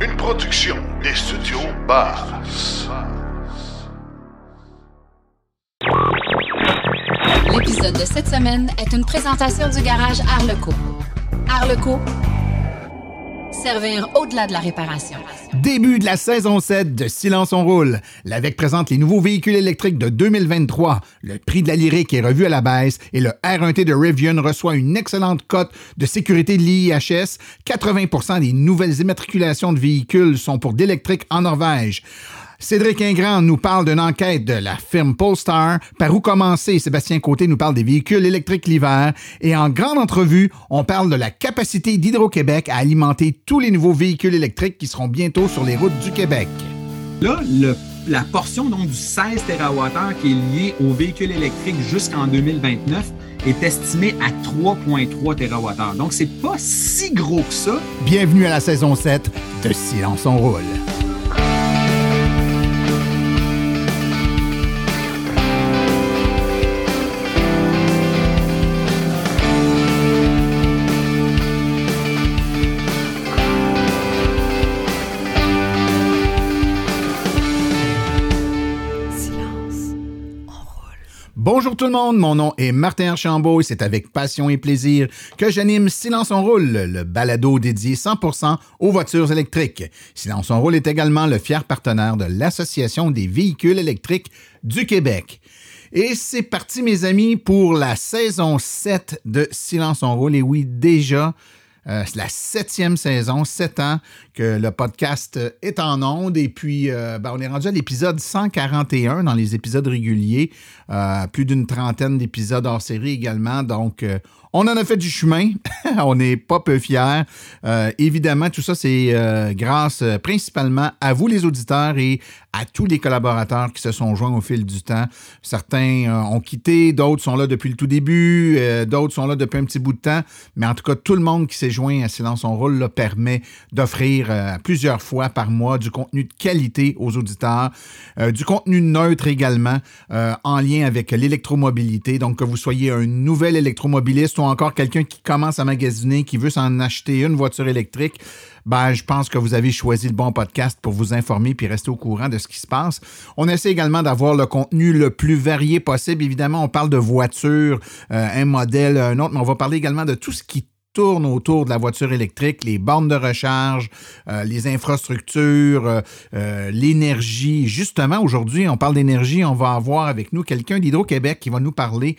Une production des studios Bass. L'épisode de cette semaine est une présentation du garage Arleco. Arleco, au-delà de la réparation. Début de la saison 7 de Silence on roule. L'AVEC présente les nouveaux véhicules électriques de 2023. Le prix de la lyrique est revu à la baisse et le R1T de Rivian reçoit une excellente cote de sécurité de l'IIHS. 80% des nouvelles immatriculations de véhicules sont pour d'électrique en Norvège. Cédric Ingrand nous parle d'une enquête de la firme Polestar. Par où commencer? Sébastien Côté nous parle des véhicules électriques l'hiver. Et en grande entrevue, on parle de la capacité d'Hydro-Québec à alimenter tous les nouveaux véhicules électriques qui seront bientôt sur les routes du Québec. Là, le- la portion donc du 16 TWh qui est liée aux véhicules électriques jusqu'en 2029 est estimée à 3,3 TWh. Donc, c'est pas si gros que ça. Bienvenue à la saison 7 de Silence on roule. Bonjour tout le monde, mon nom est Martin Archambault et c'est avec passion et plaisir que j'anime Silence on roule, le balado dédié 100% aux voitures électriques. Silence on roule est également le fier partenaire de l'Association des véhicules électriques du Québec. Et c'est parti mes amis pour la saison 7 de Silence on roule et oui déjà euh, c'est la septième saison, sept ans que le podcast euh, est en onde. Et puis, euh, ben, on est rendu à l'épisode 141 dans les épisodes réguliers. Plus d'une trentaine d'épisodes hors série également. Donc, on en a fait du chemin. on n'est pas peu fiers. Euh, évidemment, tout ça, c'est euh, grâce euh, principalement à vous, les auditeurs, et à tous les collaborateurs qui se sont joints au fil du temps. Certains ont quitté, d'autres sont là depuis le tout début, d'autres sont là depuis un petit bout de temps. Mais en tout cas, tout le monde qui s'est joint à Silence on roule là, permet d'offrir plusieurs fois par mois du contenu de qualité aux auditeurs, du contenu neutre également en lien avec l'électromobilité. Donc, que vous soyez un nouvel électromobiliste encore quelqu'un qui commence à magasiner, qui veut s'en acheter une voiture électrique, ben, je pense que vous avez choisi le bon podcast pour vous informer puis rester au courant de ce qui se passe. On essaie également d'avoir le contenu le plus varié possible. Évidemment, on parle de voitures, euh, un modèle, un autre, mais on va parler également de tout ce qui tourne autour de la voiture électrique, les bornes de recharge, euh, les infrastructures, euh, l'énergie. Justement, aujourd'hui, on parle d'énergie. On va avoir avec nous quelqu'un d'Hydro-Québec qui va nous parler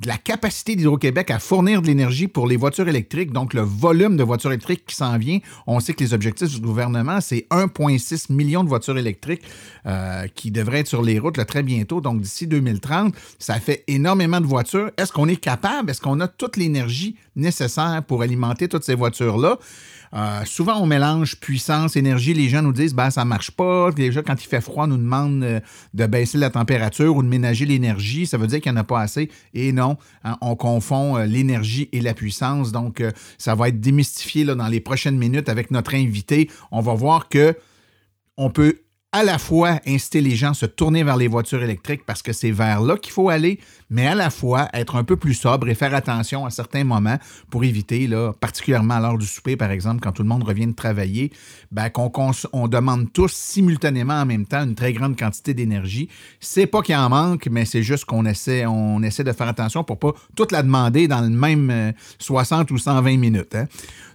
de la capacité d'Hydro-Québec à fournir de l'énergie pour les voitures électriques, donc le volume de voitures électriques qui s'en vient. On sait que les objectifs du gouvernement, c'est 1,6 million de voitures électriques euh, qui devraient être sur les routes très bientôt, donc d'ici 2030. Ça fait énormément de voitures. Est-ce qu'on est capable, est-ce qu'on a toute l'énergie nécessaire pour alimenter toutes ces voitures-là? Euh, souvent, on mélange puissance, énergie. Les gens nous disent ben, ça marche pas. Déjà, quand il fait froid, nous demande euh, de baisser la température ou de ménager l'énergie. Ça veut dire qu'il n'y en a pas assez. Et non, hein, on confond euh, l'énergie et la puissance. Donc, ça va être démystifié dans les prochaines minutes avec notre invité. On va voir que on peut à la fois inciter les gens à se tourner vers les voitures électriques parce que c'est vers là qu'il faut aller, mais à la fois être un peu plus sobre et faire attention à certains moments pour éviter, là, particulièrement à l'heure du souper, par exemple, quand tout le monde revient de travailler, ben, qu'on on demande tous simultanément en même temps une très grande quantité d'énergie. C'est pas qu'il en manque, mais c'est juste qu'on essaie, on essaie de faire attention pour pas toute la demander dans le même euh, 60 ou 120 minutes. hein.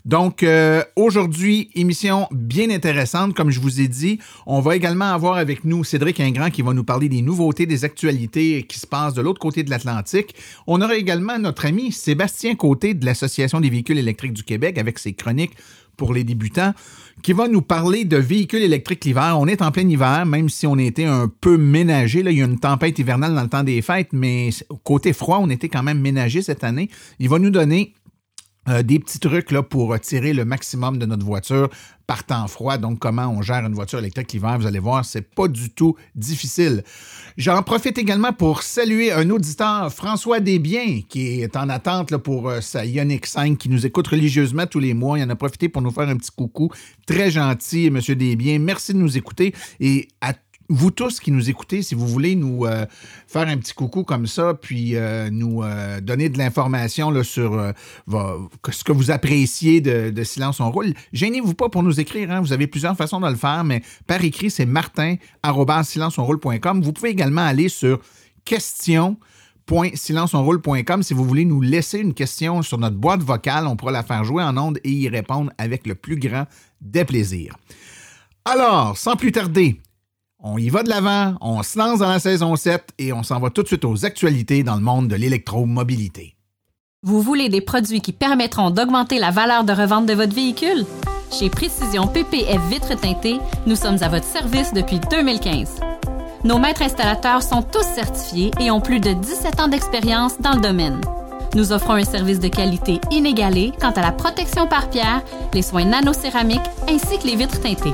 Donc, euh, aujourd'hui, émission bien intéressante, comme je vous ai dit. On va également avoir avec nous Cédric Ingrand qui va nous parler des nouveautés, des actualités qui se passent de l'autre côté de l'Atlantique. On aura également notre ami Sébastien Côté de l'Association des véhicules électriques du Québec avec ses chroniques pour les débutants qui va nous parler de véhicules électriques l'hiver. On est en plein hiver, même si on était un peu ménagé. Il y a une tempête hivernale dans le temps des fêtes, mais côté froid, on était quand même ménagé cette année. Il va nous donner euh, des petits trucs pour tirer le maximum de notre voiture par temps froid. Donc, comment on gère une voiture électrique l'hiver, vous allez voir, c'est pas du tout difficile. J'en profite également pour saluer un auditeur, François Desbiens, qui est en attente pour euh, sa Ioniq 5, qui nous écoute religieusement tous les mois. Il en a profité pour nous faire un petit coucou. Très gentil, M. Desbiens. Merci de nous écouter. Et à vous tous qui nous écoutez, si vous voulez nous euh, faire un petit coucou comme ça, puis euh, nous euh, donner de l'information sur ce que vous appréciez de, Silence on roule, gênez-vous pas pour nous écrire. hein. Vous avez plusieurs façons de le faire, mais par écrit, c'est martin.silenceonroule.com. Vous pouvez également aller sur question.silenceonroule.com si vous voulez nous laisser une question sur notre boîte vocale. On pourra la faire jouer en ondes et y répondre avec le plus grand des plaisirs. Alors, sans plus tarder, on y va de l'avant, on se lance dans la saison 7 et on s'en va tout de suite aux actualités dans le monde de l'électromobilité. Vous voulez des produits qui permettront d'augmenter la valeur de revente de votre véhicule? Chez Précision PPF Vitres teintées, nous sommes à votre service depuis 2015. Nos maîtres installateurs sont tous certifiés et ont plus de 17 ans d'expérience dans le domaine. Nous offrons un service de qualité inégalé quant à la protection par pierre, les soins nanocéramiques ainsi que les vitres teintées.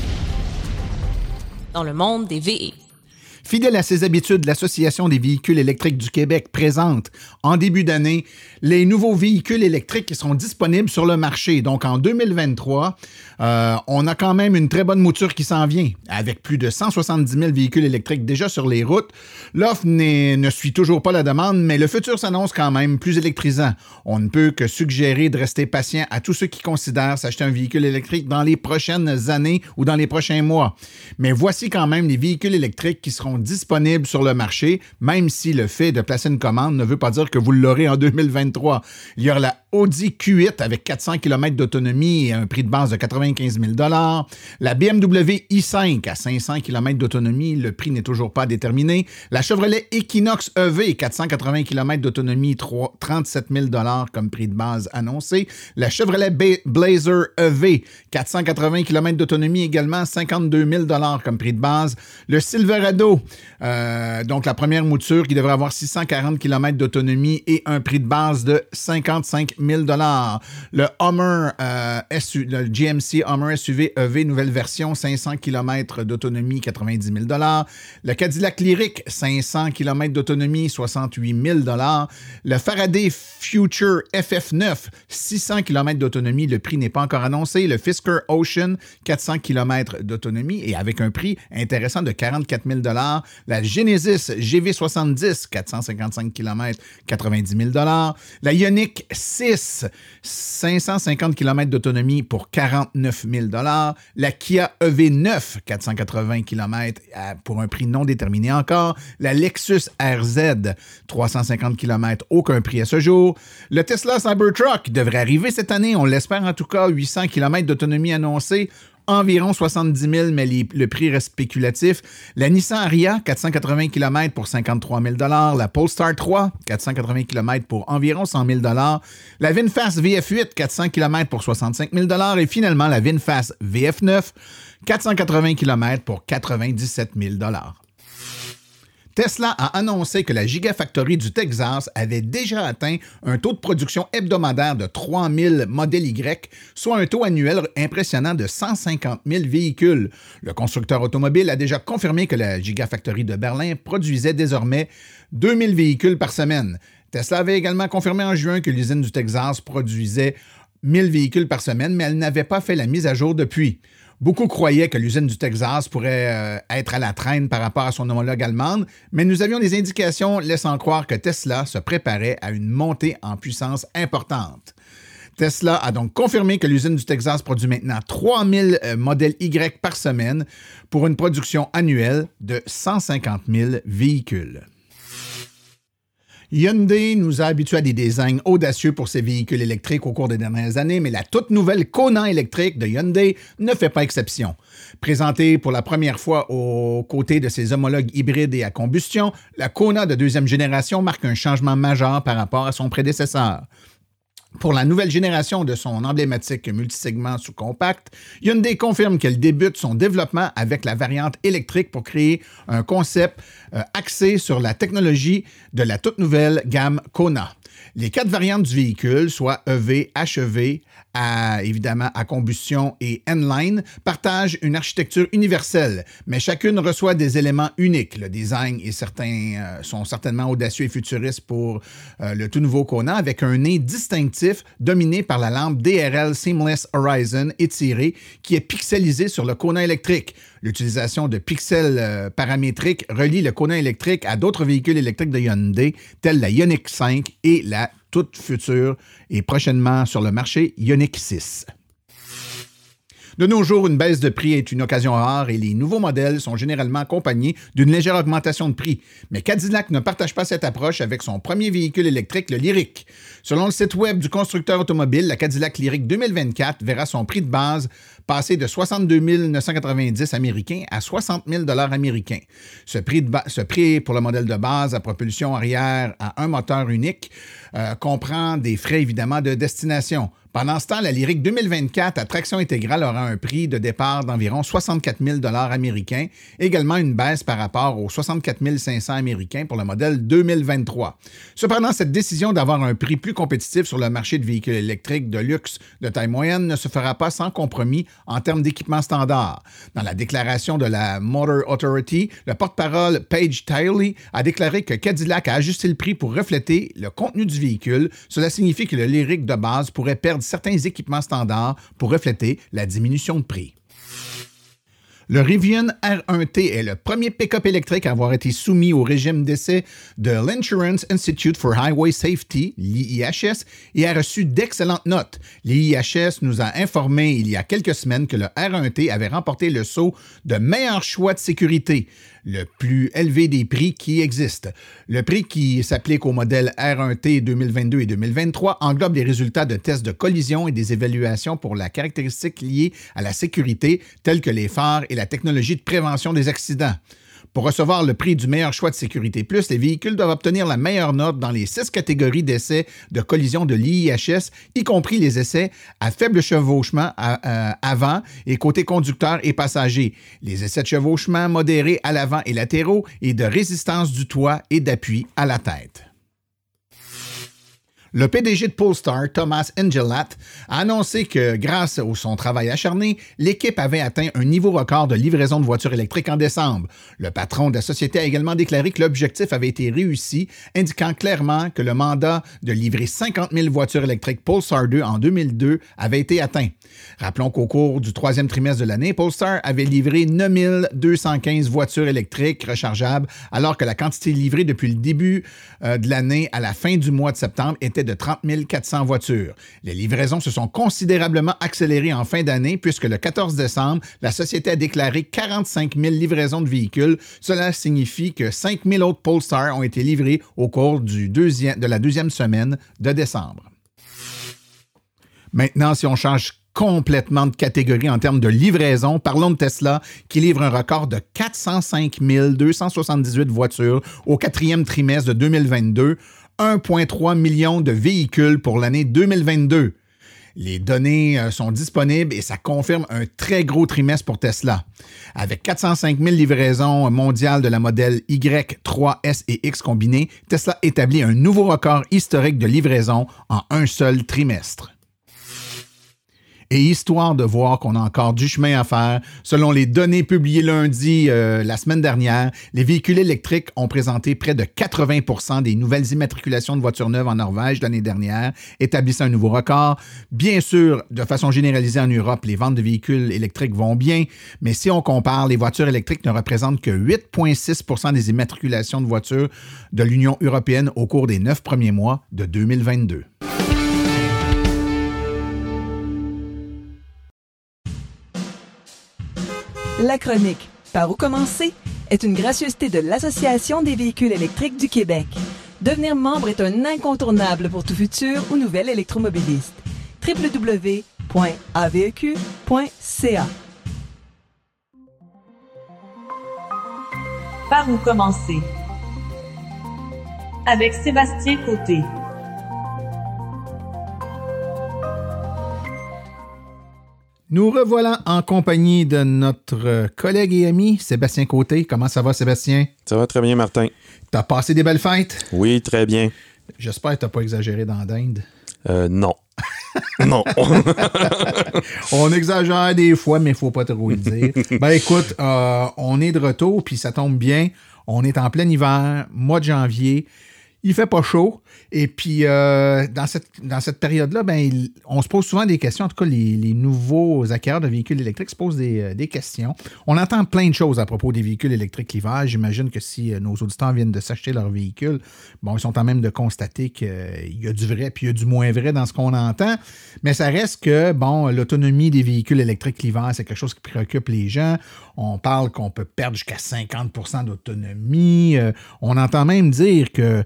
Dans le monde des VE. Fidèle à ses habitudes, l'Association des véhicules électriques du Québec présente en début d'année les nouveaux véhicules électriques qui seront disponibles sur le marché. Donc en 2023, euh, on a quand même une très bonne mouture qui s'en vient, avec plus de 170 000 véhicules électriques déjà sur les routes. L'offre ne suit toujours pas la demande, mais le futur s'annonce quand même plus électrisant. On ne peut que suggérer de rester patient à tous ceux qui considèrent s'acheter un véhicule électrique dans les prochaines années ou dans les prochains mois. Mais voici quand même les véhicules électriques qui seront disponibles sur le marché, même si le fait de placer une commande ne veut pas dire que vous l'aurez en 2023. Il y aura la Audi Q8 avec 400 km d'autonomie et un prix de base de 95 000 La BMW i5 à 500 km d'autonomie, le prix n'est toujours pas déterminé. La Chevrolet Equinox EV 480 km d'autonomie, 3 37 000 comme prix de base annoncé. La Chevrolet Blazer EV 480 km d'autonomie également, 52 000 comme prix de base. Le Silverado, euh, donc la première mouture qui devrait avoir 640 km d'autonomie et un prix de base de 55 000 Le Hummer, euh, le GMC Hummer SUV EV, nouvelle version, 500 km d'autonomie, 90 000 Le Cadillac Lyric, 500 km d'autonomie, 68 000 Le Faraday Future FF9, 600 km d'autonomie, le prix n'est pas encore annoncé. Le Fisker Ocean, 400 km d'autonomie et avec un prix intéressant de 44 000 La Genesis GV70, 455 km, 90 000 La Ioniq 6, 550 km d'autonomie pour 49 000 La Kia EV9, 480 km pour un prix non déterminé encore. La Lexus RZ, 350 km, aucun prix à ce jour. Le Tesla Cybertruck devrait arriver cette année, on l'espère en tout cas, 800 km d'autonomie annoncée environ 70 000, mais le prix reste spéculatif. La Nissan Ariya, 480 km pour 53 000 La Polestar 3, 480 km pour environ 100 000 La VinFast VF8, 400 km pour 65 000 Et finalement, la VinFast VF9, 480 km pour 97 000 Tesla a annoncé que la Gigafactory du Texas avait déjà atteint un taux de production hebdomadaire de 3000 modèles Y, soit un taux annuel impressionnant de 150 000 véhicules. Le constructeur automobile a déjà confirmé que la Gigafactory de Berlin produisait désormais 2000 véhicules par semaine. Tesla avait également confirmé en juin que l'usine du Texas produisait 1000 véhicules par semaine, mais elle n'avait pas fait la mise à jour depuis. Beaucoup croyaient que l'usine du Texas pourrait euh, être à la traîne par rapport à son homologue allemande, mais nous avions des indications laissant croire que Tesla se préparait à une montée en puissance importante. Tesla a donc confirmé que l'usine du Texas produit maintenant 3000 euh, modèles Y par semaine pour une production annuelle de 150 000 véhicules. Hyundai nous a habitués à des designs audacieux pour ses véhicules électriques au cours des dernières années, mais la toute nouvelle Kona électrique de Hyundai ne fait pas exception. Présentée pour la première fois aux côtés de ses homologues hybrides et à combustion, la Kona de deuxième génération marque un changement majeur par rapport à son prédécesseur. Pour la nouvelle génération de son emblématique multisegment sous-compact, Hyundai confirme qu'elle débute son développement avec la variante électrique pour créer un concept euh, axé sur la technologie de la toute nouvelle gamme Kona. Les quatre variantes du véhicule, soit EV, HEV, à, évidemment à combustion et N-Line, partagent une architecture universelle, mais chacune reçoit des éléments uniques. Le design et certains euh, sont certainement audacieux et futuristes pour euh, le tout nouveau Kona, avec un nez distinctif dominé par la lampe DRL Seamless Horizon étirée qui est pixelisée sur le Kona électrique. L'utilisation de pixels euh, paramétriques relie le Kona électrique à d'autres véhicules électriques de Hyundai, tels la Ioniq 5 et la toute future et prochainement sur le marché Ioniq 6. De nos jours, une baisse de prix est une occasion rare et les nouveaux modèles sont généralement accompagnés d'une légère augmentation de prix. Mais Cadillac ne partage pas cette approche avec son premier véhicule électrique, le Lyric. Selon le site web du constructeur automobile, la Cadillac Lyric 2024 verra son prix de base passer de 62 990 américains à 60 000 américains. Ce prix, ce prix pour le modèle de base à propulsion arrière à un moteur unique euh, comprend des frais évidemment de destination. Pendant ce temps, la Lyric 2024 à traction intégrale aura un prix de départ d'environ 64 000 américains, également une baisse par rapport aux 64 500 américains pour le modèle 2023. Cependant, cette décision d'avoir un prix plus compétitif sur le marché de véhicules électriques de luxe de taille moyenne ne se fera pas sans compromis en termes d'équipement standard. Dans la déclaration de la Motor Authority, le porte-parole Paige Tiley a déclaré que Cadillac a ajusté le prix pour refléter le contenu du véhicule. Cela signifie que le Lyric de base pourrait perdre certains équipements standards pour refléter la diminution de prix. Le Rivian R1T est le premier pick-up électrique à avoir été soumis au régime d'essai de l'Insurance Institute for Highway Safety, l'IIHS, et a reçu d'excellentes notes. L'IIHS nous a informé il y a quelques semaines que le R1T avait remporté le saut de meilleur choix de sécurité le plus élevé des prix qui existent. Le prix qui s'applique au modèle R1T 2022 et 2023 englobe les résultats de tests de collision et des évaluations pour la caractéristique liée à la sécurité, telles que les phares et la technologie de prévention des accidents. Pour recevoir le prix du meilleur choix de sécurité plus, les véhicules doivent obtenir la meilleure note dans les six catégories d'essais de collision de l'IIHS, y compris les essais à faible chevauchement euh, avant et côté conducteur et passager, les essais de chevauchement modérés à l'avant et latéraux et de résistance du toit et d'appui à la tête. Le PDG de Polestar, Thomas Engelat, a annoncé que grâce à son travail acharné, l'équipe avait atteint un niveau record de livraison de voitures électriques en décembre. Le patron de la société a également déclaré que l'objectif avait été réussi, indiquant clairement que le mandat de livrer 50 000 voitures électriques Polestar 2 en 2002 avait été atteint. Rappelons qu'au cours du troisième trimestre de l'année, Polestar avait livré 9 215 voitures électriques rechargeables, alors que la quantité livrée depuis le début euh, de l'année à la fin du mois de septembre était de 30 400 voitures. Les livraisons se sont considérablement accélérées en fin d'année puisque le 14 décembre, la société a déclaré 45 000 livraisons de véhicules. Cela signifie que 5 000 autres Polestar ont été livrés au cours de la deuxième semaine de décembre. Maintenant, si on change complètement de catégorie en termes de livraison. Parlons de Tesla qui livre un record de 405 278 voitures au quatrième trimestre de 2022, 1,3 million de véhicules pour l'année 2022. Les données euh, sont disponibles et ça confirme un très gros trimestre pour Tesla. Avec 405 000 livraisons mondiales de la modèle Y, 3S et X combinés, Tesla établit un nouveau record historique de livraison en un seul trimestre. Et histoire de voir qu'on a encore du chemin à faire, selon les données publiées lundi euh, la semaine dernière, les véhicules électriques ont présenté près de 80% des nouvelles immatriculations de voitures neuves en Norvège l'année dernière, établissant un nouveau record. Bien sûr, de façon généralisée en Europe, les ventes de véhicules électriques vont bien, mais si on compare, les voitures électriques ne représentent que 8,6% des immatriculations de voitures de l'Union européenne au cours des neuf premiers mois de 2022. La chronique Par où commencer est une gracieuseté de l'Association des véhicules électriques du Québec. Devenir membre est un incontournable pour tout futur ou nouvel électromobiliste. www.aveq.ca Par où commencer? Avec Sébastien Côté. Nous revoilà en compagnie de notre collègue et ami Sébastien Côté. Comment ça va, Sébastien? Ça va très bien, Martin. T'as passé des belles fêtes? Oui, très bien. J'espère que t'as pas exagéré dans l'Inde. Euh, non. non. on exagère des fois, mais il faut pas trop le dire. ben écoute, euh, on est de retour, puis ça tombe bien. On est en plein hiver, mois de janvier. Il fait pas chaud. Et puis, euh, dans cette, dans cette période-là, ben, on se pose souvent des questions. En tout cas, les, nouveaux acquéreurs de véhicules électriques se posent euh, des, questions. On entend plein de choses à propos des véhicules électriques l'hiver. J'imagine que si euh, nos auditeurs viennent de s'acheter leur véhicule, bon, ils sont en même de constater qu'il y a du vrai puis il y a du moins vrai dans ce qu'on entend. Mais ça reste que, bon, l'autonomie des véhicules électriques l'hiver, c'est quelque chose qui préoccupe les gens. On parle qu'on peut perdre jusqu'à 50% d'autonomie. on entend même dire que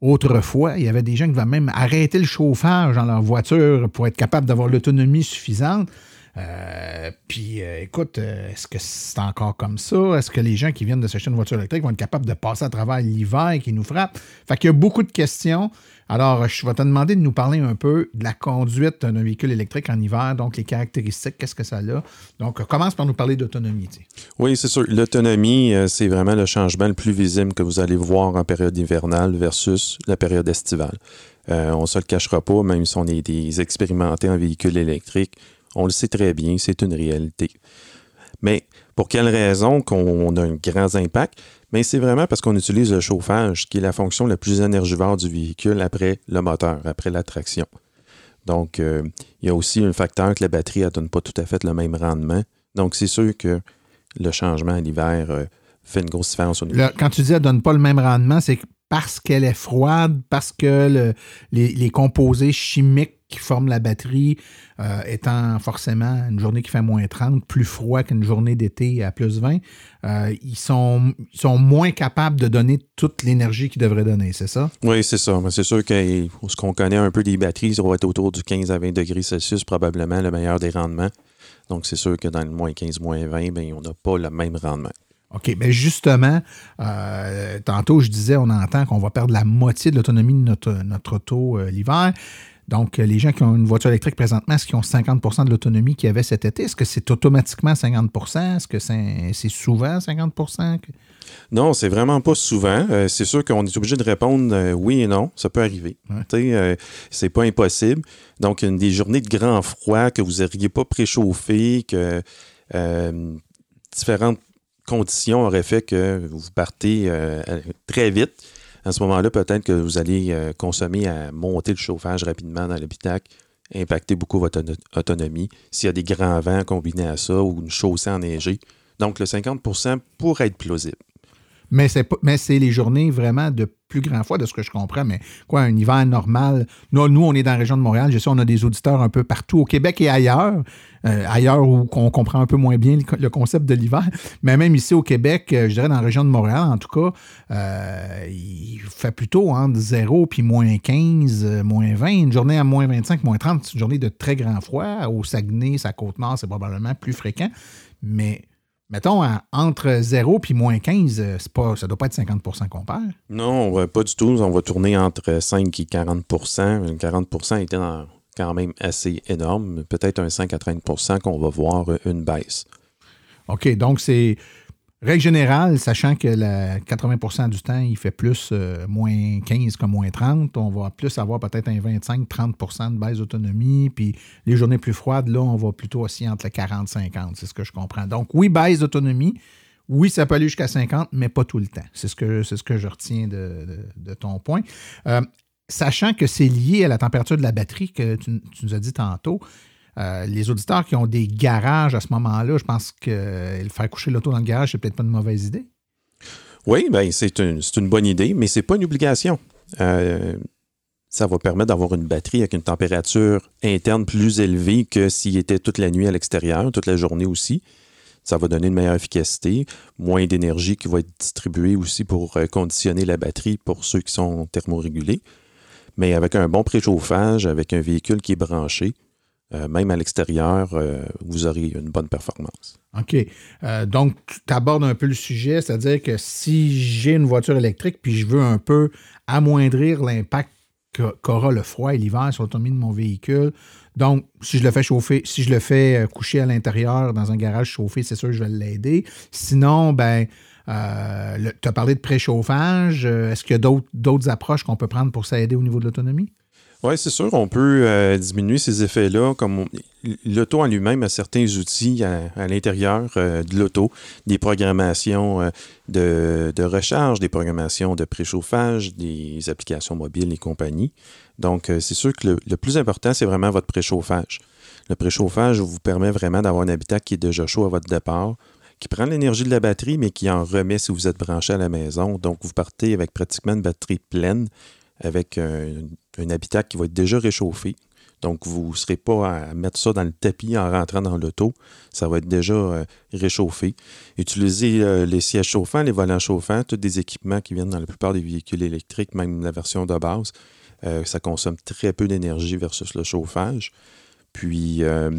Autrefois, il y avait des gens qui devaient même arrêter le chauffage dans leur voiture pour être capable d'avoir l'autonomie suffisante. Euh, puis, euh, écoute, euh, est-ce que c'est encore comme ça? Est-ce que les gens qui viennent de s'acheter une voiture électrique vont être capables de passer à travers l'hiver qui nous frappe? Fait qu'il y a beaucoup de questions. Alors, je vais te demander de nous parler un peu de la conduite d'un véhicule électrique en hiver, donc les caractéristiques, qu'est-ce que ça a? Donc, commence par nous parler d'autonomie. Oui, c'est sûr. L'autonomie, c'est vraiment le changement le plus visible que vous allez voir en période hivernale versus la période estivale. On ne se le cachera pas, même si on est des expérimentés en véhicule électrique, on le sait très bien, c'est une réalité. Mais pour quelle raison qu'on a un grand impact? Mais c'est vraiment parce qu'on utilise le chauffage, qui est la fonction la plus énergivore du véhicule après le moteur, après la traction. Donc, euh, il y a aussi un facteur que la batterie ne donne pas tout à fait le même rendement. Donc, c'est sûr que le changement à l'hiver euh, fait une grosse différence au niveau. quand tu dis qu'elle ne donne pas le même rendement, c'est parce qu'elle est froide, parce que les, composés chimiques qui forment la batterie, euh, étant forcément une journée qui fait moins 30, plus froid qu'une journée d'été à plus 20, euh, ils, sont, sont moins capables de donner toute l'énergie qu'ils devraient donner, c'est ça? Oui, c'est ça. C'est sûr que ce qu'on connaît un peu des batteries, ça va être autour du 15 à 20 degrés Celsius, probablement le meilleur des rendements. Donc, c'est sûr que dans le moins 15, moins 20, ben, on n'a pas le même rendement. OK, mais justement, euh, tantôt, je disais, on entend qu'on va perdre la moitié de l'autonomie de notre, notre auto euh, l'hiver. Donc, euh, les gens qui ont une voiture électrique présentement, est-ce qu'ils ont 50% de l'autonomie qu'il y avait cet été? Est-ce que c'est automatiquement 50% Est-ce que c'est souvent 50% Non, c'est vraiment pas souvent. c'est sûr qu'on est obligé de répondre oui et non. Ça peut arriver. Ouais. c'est pas impossible. Donc, une des journées de grand froid que vous n'auriez pas préchauffé, que différentes conditions auraient fait que vous partez euh, très vite. À ce moment-là, peut-être que vous allez euh, consommer à monter le chauffage rapidement dans l'habitacle, impacter beaucoup votre autonomie. S'il y a des grands vents combinés à ça ou une chaussée enneigée. Donc, le 50% pourrait être plausible. Mais c'est, mais c'est les journées vraiment de plus grand fois, de ce que je comprends. Mais quoi, un hiver normal? Nous, nous, on est dans la région de Montréal. Je sais, on a des auditeurs un peu partout au Québec et ailleurs. Euh, ailleurs où on comprend un peu moins bien le, concept de l'hiver. Mais même ici au Québec, euh, je dirais dans la région de Montréal, en tout cas, euh, il fait plutôt entre 0 puis moins 15, moins 20. Une journée à moins 25, moins 30, c'est une journée de très grand froid. Au Saguenay, sa Côte-Nord, c'est probablement plus fréquent. Mais mettons, entre 0 puis moins 15, pas, ça ne doit pas être 50% qu'on perd. Non, pas du tout. On va tourner entre 5 et 40% 40% était dans quand même assez énorme, peut-être un 5 à 30% qu'on va voir une baisse. OK, donc c'est règle générale, sachant que la 80% du temps, il fait plus euh, moins 15 que moins 30, on va plus avoir peut-être un 25-30% de baisse d'autonomie, puis les journées plus froides, là, on va plutôt aussi entre les 40-50, c'est ce que je comprends. Donc oui, baisse d'autonomie, oui, ça peut aller jusqu'à 50, mais pas tout le temps. C'est ce que, ce que je retiens de, ton point. Euh, sachant que c'est lié à la température de la batterie que tu, nous as dit tantôt, euh, les auditeurs qui ont des garages à ce moment-là, je pense que euh, faire coucher l'auto dans le garage, c'est peut-être pas une mauvaise idée. Oui, ben, c'est une, bonne idée, mais ce n'est pas une obligation. Euh, ça va permettre d'avoir une batterie avec une température interne plus élevée que s'il était toute la nuit à l'extérieur, toute la journée aussi. Ça va donner une meilleure efficacité, moins d'énergie qui va être distribuée aussi pour euh, conditionner la batterie pour ceux qui sont thermorégulés. Mais avec un bon préchauffage, avec un véhicule qui est branché, euh, même à l'extérieur, euh, vous aurez une bonne performance. OK. donc, tu abordes un peu le sujet, c'est-à-dire que si j'ai une voiture électrique puis je veux un peu amoindrir l'impact qu'aura le froid et l'hiver sur l'autonomie de mon véhicule, donc, si je le fais chauffer, si je le fais euh, coucher à l'intérieur dans un garage chauffé, c'est sûr que je vais l'aider. Sinon, ben, euh, tu as parlé de préchauffage. Euh, est-ce qu'il y a d'autres approches qu'on peut prendre pour s'aider au niveau de l'autonomie? Oui, c'est sûr, on peut diminuer ces effets-là. Comme l'auto en lui-même a certains outils à, l'intérieur de l'auto, des programmations de, de, recharge, des programmations de préchauffage, des applications mobiles et compagnie. Donc, euh, c'est sûr que le, plus important, c'est vraiment votre préchauffage. Le préchauffage vous permet vraiment d'avoir un habitat qui est déjà chaud à votre départ, qui prend l'énergie de la batterie, mais qui en remet si vous êtes branché à la maison. Donc, vous partez avec pratiquement une batterie pleine, avec un, habitat qui va être déjà réchauffé. Donc, vous ne serez pas à mettre ça dans le tapis en rentrant dans l'auto. Ça va être déjà euh, réchauffé. Utilisez euh, les sièges chauffants, les volants chauffants, tous des équipements qui viennent dans la plupart des véhicules électriques, même la version de base. Euh, ça consomme très peu d'énergie versus le chauffage. Puis euh,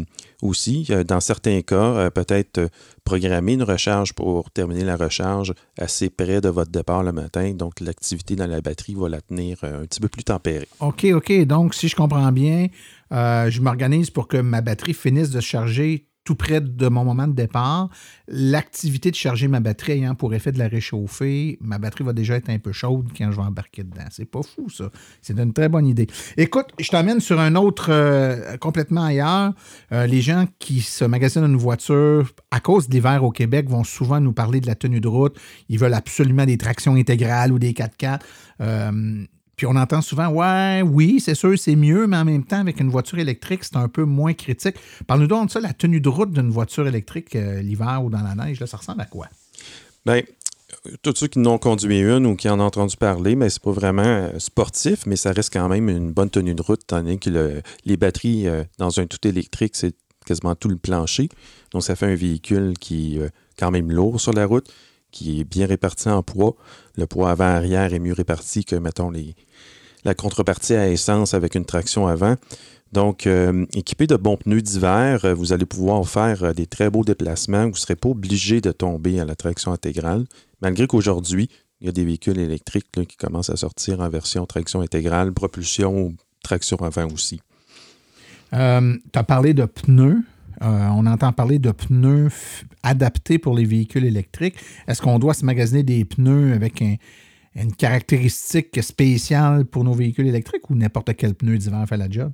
aussi, euh, dans certains cas, peut-être programmer une recharge pour terminer la recharge assez près de votre départ le matin. Donc, l'activité dans la batterie va la tenir un petit peu plus tempérée. OK, OK. Donc, si je comprends bien, je m'organise pour que ma batterie finisse de se charger tout près de mon moment de départ. L'activité de charger ma batterie ayant pour effet de la réchauffer, ma batterie va déjà être un peu chaude quand je vais embarquer dedans. C'est pas fou, ça. C'est une très bonne idée. Écoute, je t'amène sur un autre euh, complètement ailleurs. Euh, les gens qui se magasinent une voiture à cause de l'hiver au Québec vont souvent nous parler de la tenue de route. Ils veulent absolument des tractions intégrales ou des 4x4. Puis on entend souvent, ouais, oui, c'est sûr, c'est mieux, mais en même temps, avec une voiture électrique, c'est un peu moins critique. Parle-nous donc de ça, la tenue de route d'une voiture électrique euh, l'hiver ou dans la neige, là, ça ressemble à quoi? Bien, tous ceux qui n'ont conduit une ou qui en ont entendu parler, mais c'est pas vraiment euh, sportif, mais ça reste quand même une bonne tenue de route, tandis que les batteries euh, dans un tout électrique, c'est quasiment tout le plancher. Donc, ça fait un véhicule qui est quand même lourd sur la route, qui est bien réparti en poids. Le poids avant-arrière est mieux réparti que, mettons, les, la contrepartie à essence avec une traction avant. Donc, euh, équipé de bons pneus d'hiver, euh, vous allez pouvoir faire euh, des très beaux déplacements. Vous ne serez pas obligé de tomber à la traction intégrale, malgré qu'aujourd'hui, il y a des véhicules électriques qui commencent à sortir en version traction intégrale, propulsion traction avant aussi. tu as parlé de pneus. On entend parler de pneus adaptés pour les véhicules électriques. Est-ce qu'on doit se magasiner des pneus avec un, une caractéristique spéciale pour nos véhicules électriques ou n'importe quel pneu d'hiver fait la job?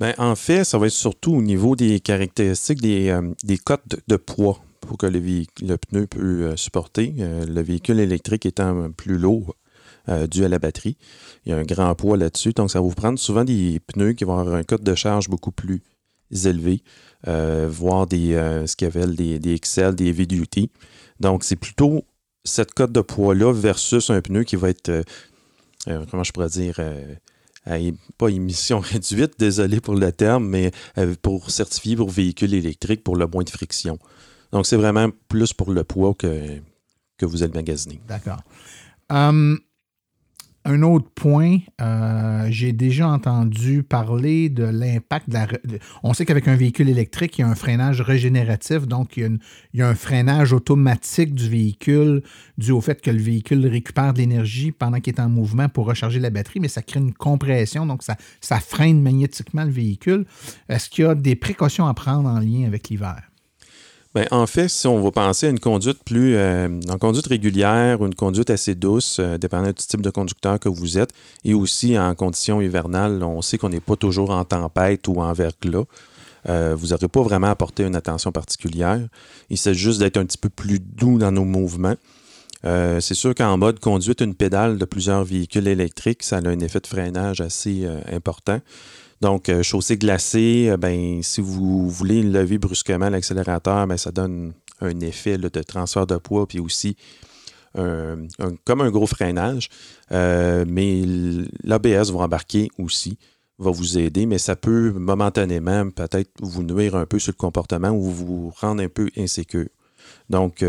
Bien, en fait, ça va être surtout au niveau des caractéristiques des, euh, cotes de, poids pour que le, pneu peut euh, supporter. Euh, le véhicule électrique étant plus lourd dû à la batterie, il y a un grand poids là-dessus. Donc, ça va vous prendre souvent des pneus qui vont avoir un code de charge beaucoup plus élevé, voire des, ce qu'ils appellent des, des XL, des VDUT. Donc, c'est plutôt cette cote de poids-là versus un pneu qui va être, euh, euh, comment je pourrais dire, euh, pas émission réduite, désolé pour le terme, mais pour certifier pour véhicule électrique pour le moins de friction. Donc, c'est vraiment plus pour le poids que, que vous allez magasiner. D'accord. Hum, un autre point, euh, j'ai déjà entendu parler de l'impact de la. on sait qu'avec un véhicule électrique, il y a un freinage régénératif, donc il y, a un freinage automatique du véhicule dû au fait que le véhicule récupère de l'énergie pendant qu'il est en mouvement pour recharger la batterie, mais ça crée une compression, donc ça, ça freine magnétiquement le véhicule. Est-ce qu'il y a des précautions à prendre en lien avec l'hiver? Bien, en fait, si on va penser à une conduite plus, euh, en conduite régulière ou une conduite assez douce, euh, dépendant du type de conducteur que vous êtes, et aussi en conditions hivernales, on sait qu'on n'est pas toujours en tempête ou en verglas. Euh, vous n'aurez pas vraiment apporté une attention particulière. Il s'agit juste d'être un petit peu plus doux dans nos mouvements. c'est sûr qu'en mode conduite, une pédale de plusieurs véhicules électriques, ça a un effet de freinage assez important. Donc, euh, chaussée glacée, euh, ben, si vous voulez lever brusquement l'accélérateur, ben, ça donne un effet de transfert de poids, puis aussi comme un gros freinage. Euh, mais l'ABS va embarquer aussi, va vous aider, mais ça peut momentanément peut-être vous nuire un peu sur le comportement ou vous rendre un peu insécure. Donc,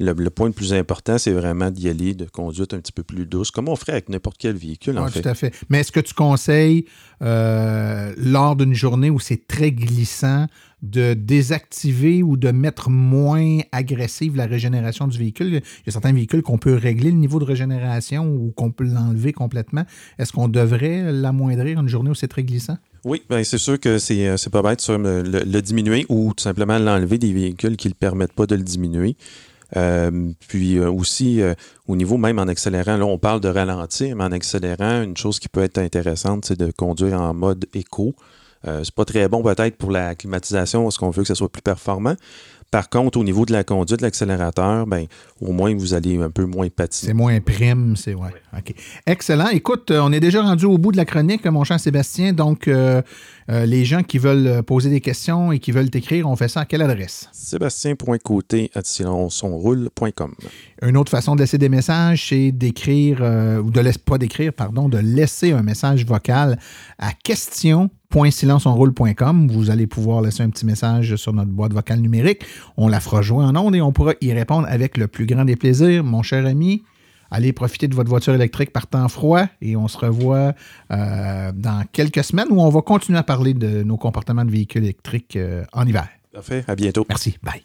le, le point le plus important, c'est vraiment d'y aller de conduite un petit peu plus douce, comme on ferait avec n'importe quel véhicule, en fait. Tout à fait. Mais est-ce que tu conseilles, euh, lors d'une journée où c'est très glissant, de désactiver ou de mettre moins agressive la régénération du véhicule? Il y a certains véhicules qu'on peut régler le niveau de régénération ou qu'on peut l'enlever complètement. Est-ce qu'on devrait l'amoindrir une journée où c'est très glissant? Oui, ben c'est sûr que c'est euh, c'est pas bête ça, le, le diminuer ou tout simplement l'enlever des véhicules qui ne le permettent pas de le diminuer. Euh, puis euh, aussi, euh, au niveau même en accélérant, là, on parle de ralentir, mais en accélérant, une chose qui peut être intéressante, c'est de conduire en mode éco. C'est pas très bon peut-être pour la climatisation parce qu'on veut que ce soit plus performant. Par contre, au niveau de la conduite, de l'accélérateur, ben, au moins vous allez un peu moins patiner. C'est moins prime, c'est ouais. OK. Excellent. Écoute, euh, on est déjà rendu au bout de la chronique, mon cher Sébastien. Donc, euh, euh, les gens qui veulent poser des questions et qui veulent t'écrire, on fait ça à quelle adresse? Sébastien.côté.com. Une autre façon de laisser des messages, c'est d'écrire, euh, ou de laisser, pas d'écrire, pardon, de laisser un message vocal à question.silenceonroule.com. Vous allez pouvoir laisser un petit message sur notre boîte vocale numérique. On la fera jouer en ondes et on pourra y répondre avec le plus grand des plaisirs. Mon cher ami, allez profiter de votre voiture électrique par temps froid et on se revoit euh, dans quelques semaines où on va continuer à parler de nos comportements de véhicules électriques euh, en hiver. Parfait. À bientôt. Merci. Bye.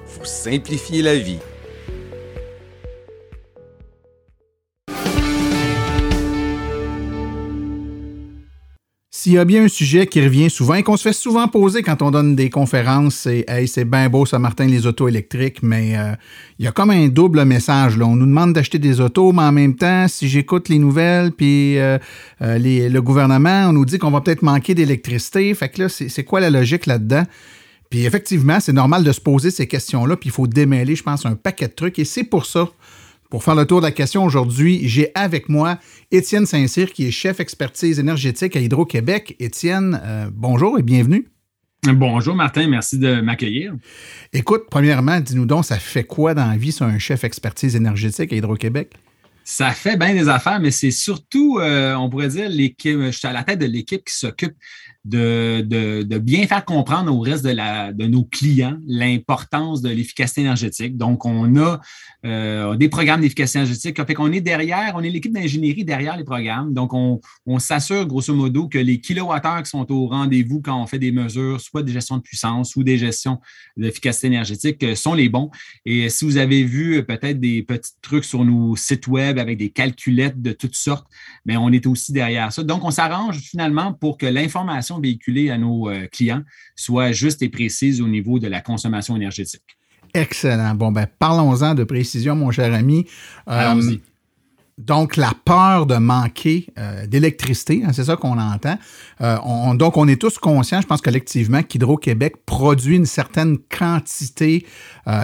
vous simplifier la vie. S'il y a bien un sujet qui revient souvent et qu'on se fait souvent poser quand on donne des conférences, c'est Hey, c'est bien beau ça, Martin, les autos électriques, mais euh, il y a comme un double message. Là. On nous demande d'acheter des autos, mais en même temps, si j'écoute les nouvelles puis euh, euh, le gouvernement, on nous dit qu'on va peut-être manquer d'électricité. Fait que là, c'est quoi la logique là-dedans? Puis effectivement, c'est normal de se poser ces questions-là, puis il faut démêler, je pense, un paquet de trucs. Et c'est pour ça, pour faire le tour de la question aujourd'hui, j'ai avec moi Étienne Saint-Cyr, qui est chef expertise énergétique à Hydro-Québec. Étienne, euh, bonjour et bienvenue. Bonjour Martin, merci de m'accueillir. Écoute, premièrement, dis-nous donc, ça fait quoi dans la vie, ça, un chef expertise énergétique à Hydro-Québec? Ça fait bien des affaires, mais c'est surtout, euh, on pourrait dire, l'équipe. Je suis à la tête de l'équipe qui s'occupe de, de, de bien faire comprendre au reste de, la, de nos clients l'importance de l'efficacité énergétique. Donc, on a euh, des programmes d'efficacité énergétique. Fait qu'on est derrière, on est l'équipe d'ingénierie derrière les programmes. Donc, on, on s'assure grosso modo que les kilowattheures qui sont au rendez-vous quand on fait des mesures, soit des gestions de puissance ou des gestions d'efficacité énergétique, euh, sont les bons. Et si vous avez vu euh, peut-être des petits trucs sur nos sites web avec des calculettes de toutes sortes, mais on est aussi derrière ça. Donc, on s'arrange finalement pour que l'information véhiculée à nos euh, clients soit juste et précise au niveau de la consommation énergétique. Excellent. Bon, ben, parlons-en de précision, mon cher ami. Euh, donc, la peur de manquer euh, d'électricité, hein, c'est ça qu'on entend. Euh, on- donc, on est tous conscients, je pense collectivement, qu'Hydro-Québec produit une certaine quantité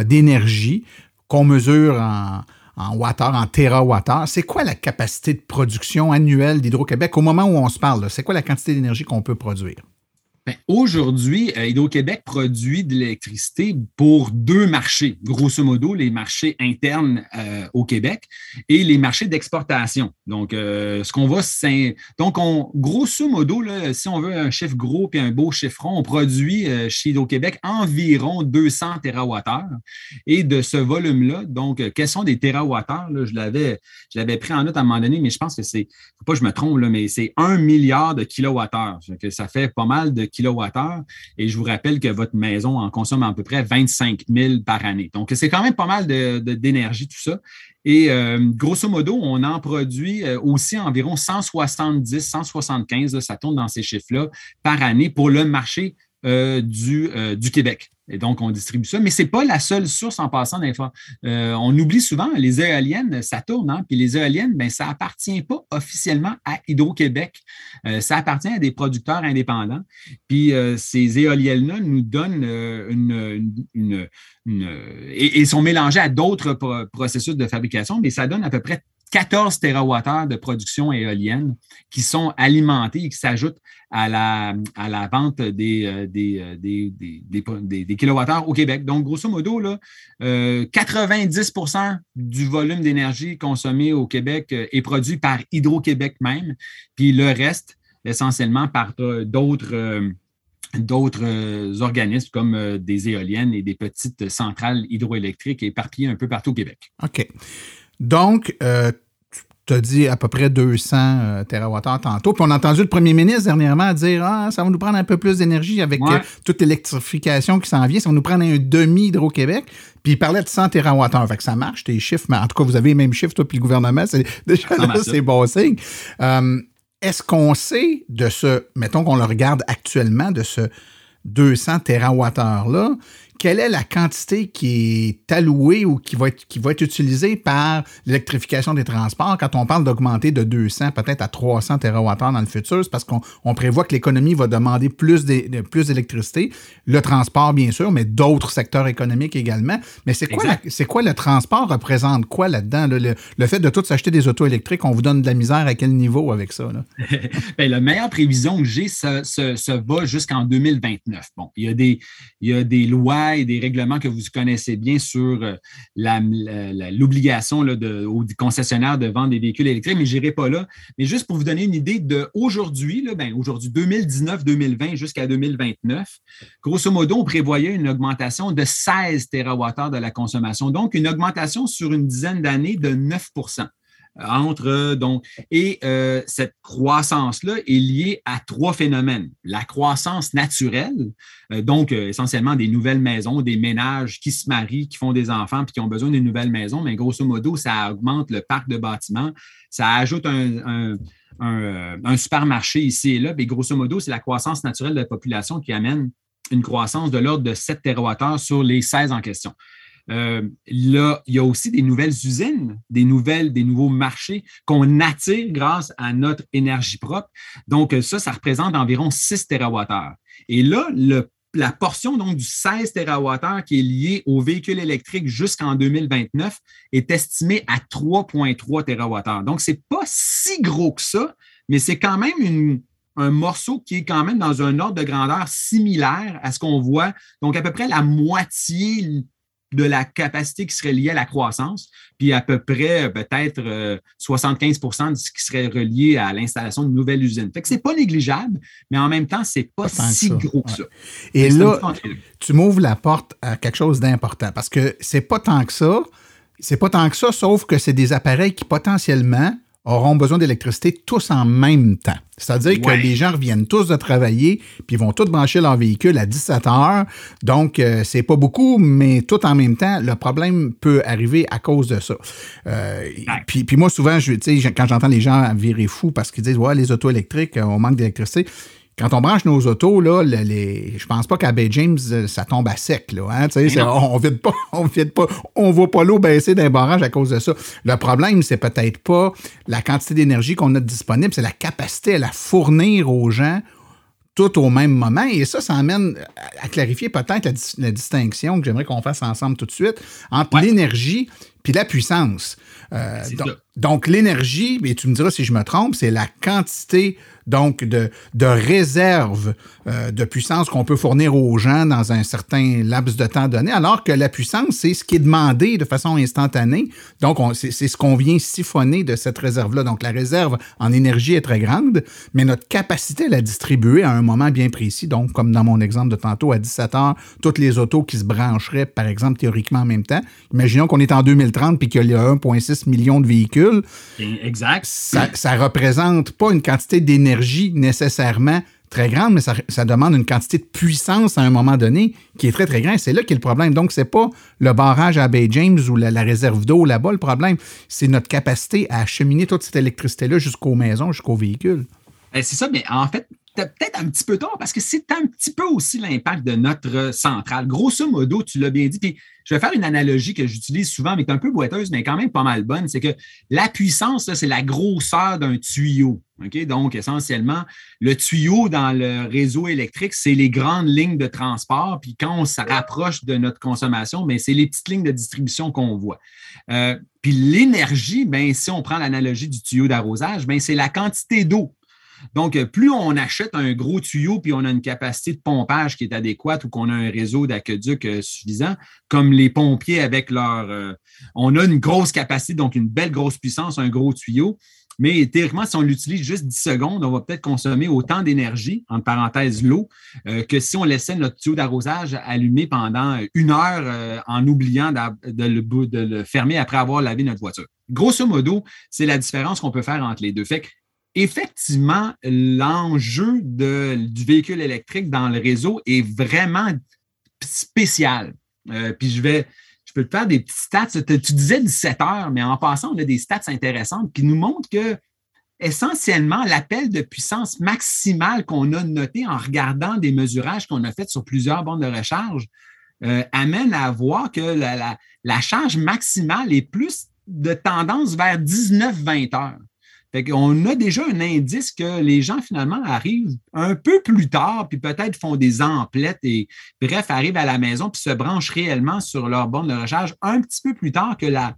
d'énergie qu'on mesure en, en watts-heure, en térawattheure. C'est quoi la capacité de production annuelle d'Hydro-Québec au moment où on se parle? C'est quoi la quantité d'énergie qu'on peut produire? Ben, aujourd'hui, euh, Hydro-Québec produit de l'électricité pour deux marchés, grosso modo, les marchés internes euh, au Québec et les marchés d'exportation. Donc, euh, ce qu'on va, c'est. Donc, on, grosso modo, si on veut un chiffre gros et un beau chiffron, on produit chez Hydro-Québec environ 200 TWh. Et de ce volume-là, donc, quels sont des TWh? Je l'avais, je l'avais pris en note à un moment donné, mais je pense que c'est, faut pas que je me trompe, mais c'est un milliard de kilowattheures. Ça fait pas mal de Et je vous rappelle que votre maison en consomme à peu près 25 000 par année. Donc, c'est quand même pas mal d'énergie, tout ça. Et euh, grosso modo, on en produit euh, aussi environ 170, 175, ça tourne dans ces chiffres-là, par année pour le marché euh, du Québec. Et donc, on distribue ça. Mais ce n'est pas la seule source en passant d'infos. Euh, on oublie souvent, les éoliennes, ça tourne, hein? puis les éoliennes, ben, ça n'appartient pas officiellement à Hydro-Québec. Euh, ça appartient à des producteurs indépendants. Puis euh, ces éoliennes-là nous donnent une, et, et, sont mélangées à d'autres processus de fabrication, mais ça donne à peu près 14 TWh de production éolienne qui sont alimentés et qui s'ajoutent à la, à la vente des, euh, euh, des, des, des, au Québec. Donc, grosso modo, là, 90% euh, du volume d'énergie consommé au Québec est produit par Hydro-Québec même, puis le reste, essentiellement, par d'autres d'autres organismes comme des éoliennes et des petites centrales hydroélectriques éparpillées un peu partout au Québec. OK. Donc, euh, tu as dit à peu près 200 euh, TWh tantôt. Puis on a entendu le premier ministre dernièrement dire Ah, ça va nous prendre un peu plus d'énergie avec euh, toute l'électrification qui s'en vient. Ça va nous prendre un demi Hydro-Québec. Puis il parlait de 100 TWh. Fait que ça marche, tes chiffres. Mais en tout cas, vous avez les mêmes chiffres, toi, puis le gouvernement. C'est, déjà, c'est bon signe. est-ce qu'on sait de ce, mettons qu'on le regarde actuellement, de ce 200 TWh-là, quelle est la quantité qui est allouée ou qui va être, qui va être utilisée par l'électrification des transports? Quand on parle d'augmenter de 200 peut-être à 300 TWh dans le futur? C'est parce qu'on prévoit que l'économie va demander plus d'électricité. Le transport, bien sûr, mais d'autres secteurs économiques également. Mais c'est quoi, quoi le transport représente quoi là-dedans? Le, fait de tout s'acheter des autos électriques, on vous donne de la misère à quel niveau avec ça? Bien, la meilleure prévision que j'ai, ça, ça, va jusqu'en 2029. Bon, il y a des, il y a des lois et des règlements que vous connaissez bien sur euh, l'obligation aux concessionnaires de vendre des véhicules électriques, mais je n'irai pas là. Mais juste pour vous donner une idée d'aujourd'hui, ben, aujourd'hui 2019-2020 jusqu'à 2029, grosso modo, on prévoyait une augmentation de 16 TWh de la consommation, donc une augmentation sur une dizaine d'années de 9 entre donc et euh, cette croissance-là est liée à trois phénomènes. La croissance naturelle, euh, donc euh, essentiellement des nouvelles maisons, des ménages qui se marient, qui font des enfants puis qui ont besoin d'une nouvelle maison, mais grosso modo, ça augmente le parc de bâtiments, ça ajoute un, supermarché ici et là, mais grosso modo, c'est la croissance naturelle de la population qui amène une croissance de l'ordre de 7 TWh sur les 16 en question. Euh, là, il y a aussi des nouvelles usines, des nouvelles, des nouveaux marchés qu'on attire grâce à notre énergie propre. Donc, ça, ça représente environ 6 TWh. Et là, la portion donc du 16 TWh qui est liée aux véhicules électriques jusqu'en 2029 est estimée à 3,3 TWh. Donc, ce n'est pas si gros que ça, mais c'est quand même un morceau qui est quand même dans un ordre de grandeur similaire à ce qu'on voit. Donc, à peu près la moitié de la capacité qui serait liée à la croissance, puis à peu près euh, peut-être 75% euh, de ce qui serait relié à l'installation de nouvelles usines. Fait que c'est pas négligeable, mais en même temps, c'est pas, pas si gros que ça. Et là, tu m'ouvres la porte à quelque chose d'important parce que c'est pas tant que ça. C'est pas tant que ça, sauf que c'est des appareils qui potentiellement auront besoin d'électricité tous en même temps. C'est-à-dire que les gens reviennent tous de travailler, puis ils vont tous brancher leur véhicule à 17 heures. Donc, euh, c'est pas beaucoup, mais tout en même temps, le problème peut arriver à cause de ça. Euh, puis, puis, moi, souvent, je, quand j'entends les gens virer fous parce qu'ils disent Ouais, les autos électriques, on manque d'électricité quand on branche nos autos, là, les, je pense pas qu'à Bay James, euh, ça tombe à sec. Là, hein, on ne vide pas, on vide pas, on voit pas l'eau baisser d'un barrage à cause de ça. Le problème, c'est peut-être pas la quantité d'énergie qu'on a disponible, c'est la capacité à la fournir aux gens tout au même moment. Et ça, ça amène à clarifier peut-être la, distinction que j'aimerais qu'on fasse ensemble tout de suite entre l'énergie puis la puissance. Euh, C'est donc, l'énergie, et tu me diras si je me trompe, c'est la quantité donc de, de réserve euh, de puissance qu'on peut fournir aux gens dans un certain laps de temps donné, alors que la puissance, c'est ce qui est demandé de façon instantanée. Donc, on- c'est c'est ce qu'on vient siphonner de cette réserve-là. Donc, la réserve en énergie est très grande, mais notre capacité à la distribuer à un moment bien précis, donc comme dans mon exemple de tantôt, à 17 heures, toutes les autos qui se brancheraient, par exemple, théoriquement en même temps. Imaginons qu'on est en 2030 puis qu'il y a 1,6 million de véhicules Exact. ça, ça représente pas une quantité d'énergie nécessairement très grande, mais ça, ça demande une quantité de puissance à un moment donné qui est très, très grande. C'est là qu'est le problème. Donc, c'est pas le barrage à Bay James ou la, la réserve d'eau là-bas le problème. C'est notre capacité à acheminer toute cette électricité-là jusqu'aux maisons, jusqu'aux véhicules. Eh, C'est ça, mais en fait, peut-être un petit peu tort parce que c'est un petit peu aussi l'impact de notre centrale. Grosso modo, tu l'as bien dit. Puis je vais faire une analogie que j'utilise souvent, mais qui est un peu boiteuse, mais quand même pas mal bonne. C'est que la puissance, c'est la grosseur d'un tuyau. Donc, essentiellement, le tuyau dans le réseau électrique, c'est les grandes lignes de transport. Puis quand on se rapproche de notre consommation, mais c'est les petites lignes de distribution qu'on voit. Euh, puis l'énergie, ben, si on prend l'analogie du tuyau d'arrosage, ben, c'est la quantité d'eau donc, euh, plus on achète un gros tuyau puis on a une capacité de pompage qui est adéquate ou qu'on a un réseau d'aqueduc euh, suffisant, comme les pompiers avec leur. euh, on a une grosse capacité, donc une belle grosse puissance, un gros tuyau. Mais théoriquement, si on l'utilise juste 10 secondes, on va peut-être consommer autant d'énergie, entre parenthèses l'eau, que si on laissait notre tuyau d'arrosage allumé pendant une heure en oubliant de le, fermer après avoir lavé notre voiture. Grosso modo, c'est la différence qu'on peut faire entre les deux. Fait effectivement, l'enjeu du véhicule électrique dans le réseau est vraiment spécial. Euh, puis je vais, je peux te faire des petits stats. Tu disais 17 heures, mais en passant, on a des stats intéressantes qui nous montrent que essentiellement, l'appel de puissance maximale qu'on a noté en regardant des mesurages qu'on a faits sur plusieurs bornes de recharge euh, amène à voir que la charge maximale est plus de tendance vers 19-20 heures. Qu'on a déjà un indice que les gens, finalement, arrivent un peu plus tard, puis peut-être font des emplettes et, bref, arrivent à la maison puis se branchent réellement sur leur borne de recharge un petit peu plus tard que la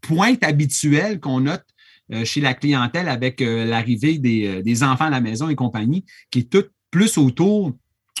pointe habituelle qu'on note euh, chez la clientèle avec euh, l'arrivée des, euh, des enfants à la maison et compagnie, qui est toute plus autour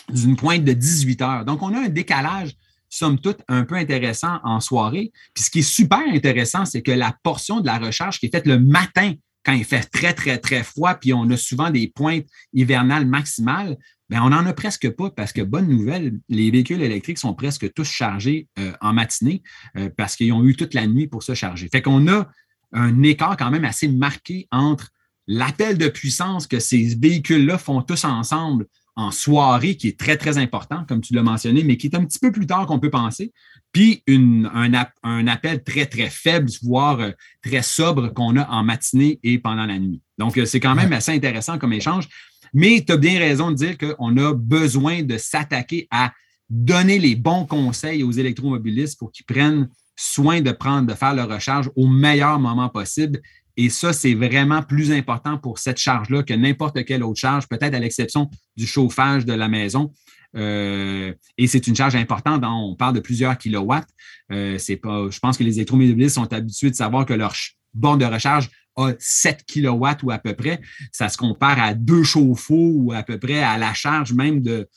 d'une pointe de 18 heures. Donc, on a un décalage, somme toute, un peu intéressant en soirée. Puis ce qui est super intéressant, c'est que la portion de la recharge qui est faite le matin, quand il fait très, très, très froid, puis on a souvent des pointes hivernales maximales, bien, on n'en a presque pas parce que, bonne nouvelle, les véhicules électriques sont presque tous chargés euh, en matinée euh, parce qu'ils ont eu toute la nuit pour se charger. Fait qu'on a un écart quand même assez marqué entre l'appel de puissance que ces véhicules-là font tous ensemble en soirée, qui est très, très important, comme tu l'as mentionné, mais qui est un petit peu plus tard qu'on peut penser, puis une- un, ap- un appel très, très faible, voire euh, très sobre qu'on a en matinée et pendant la nuit. Donc, euh, c'est quand même assez intéressant comme échange. Mais tu as bien raison de dire qu'on a besoin de s'attaquer à donner les bons conseils aux électromobilistes pour qu'ils prennent soin de prendre, de faire leur recharge au meilleur moment possible. Et ça, c'est vraiment plus important pour cette charge-là que n'importe quelle autre charge, peut-être à l'exception du chauffage de la maison. Euh, et c'est une charge importante. hein. on parle de plusieurs kilowatts. Euh, c'est pas, je pense que les électromobilistes sont habitués de savoir que leur borne de recharge a 7 kilowatts ou à peu près. Ça se compare à deux chauffe-eau ou à peu près à la charge même de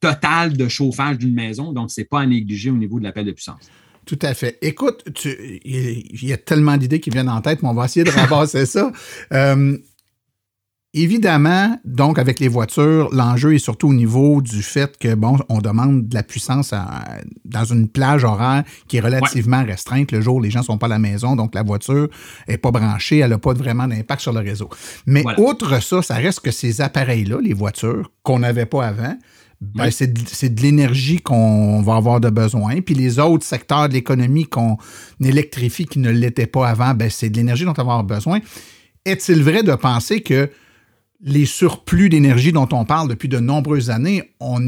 totale de chauffage d'une maison. Donc, ce n'est pas à négliger au niveau de l'appel de puissance. Tout à fait. Écoute, il y a tellement d'idées qui viennent en tête, mais on va essayer de ramasser ça. Euh, évidemment, donc, avec les voitures, l'enjeu est surtout au niveau du fait que, bon, on demande de la puissance à- dans une plage horaire qui est relativement restreinte. Le jour, les gens ne sont pas à la maison, donc la voiture n'est pas branchée, elle n'a pas vraiment d'impact sur le réseau. Mais Voilà. outre ça, ça reste que ces appareils-là, les voitures, qu'on n'avait pas avant, ben, Oui. c'est de, c'est de l'énergie qu'on va avoir de besoin. Puis les autres secteurs de l'économie qu'on électrifie qui ne l'étaient pas avant, ben, c'est de l'énergie dont on va avoir besoin. Est-il vrai de penser que les surplus d'énergie dont on parle depuis de nombreuses années, on,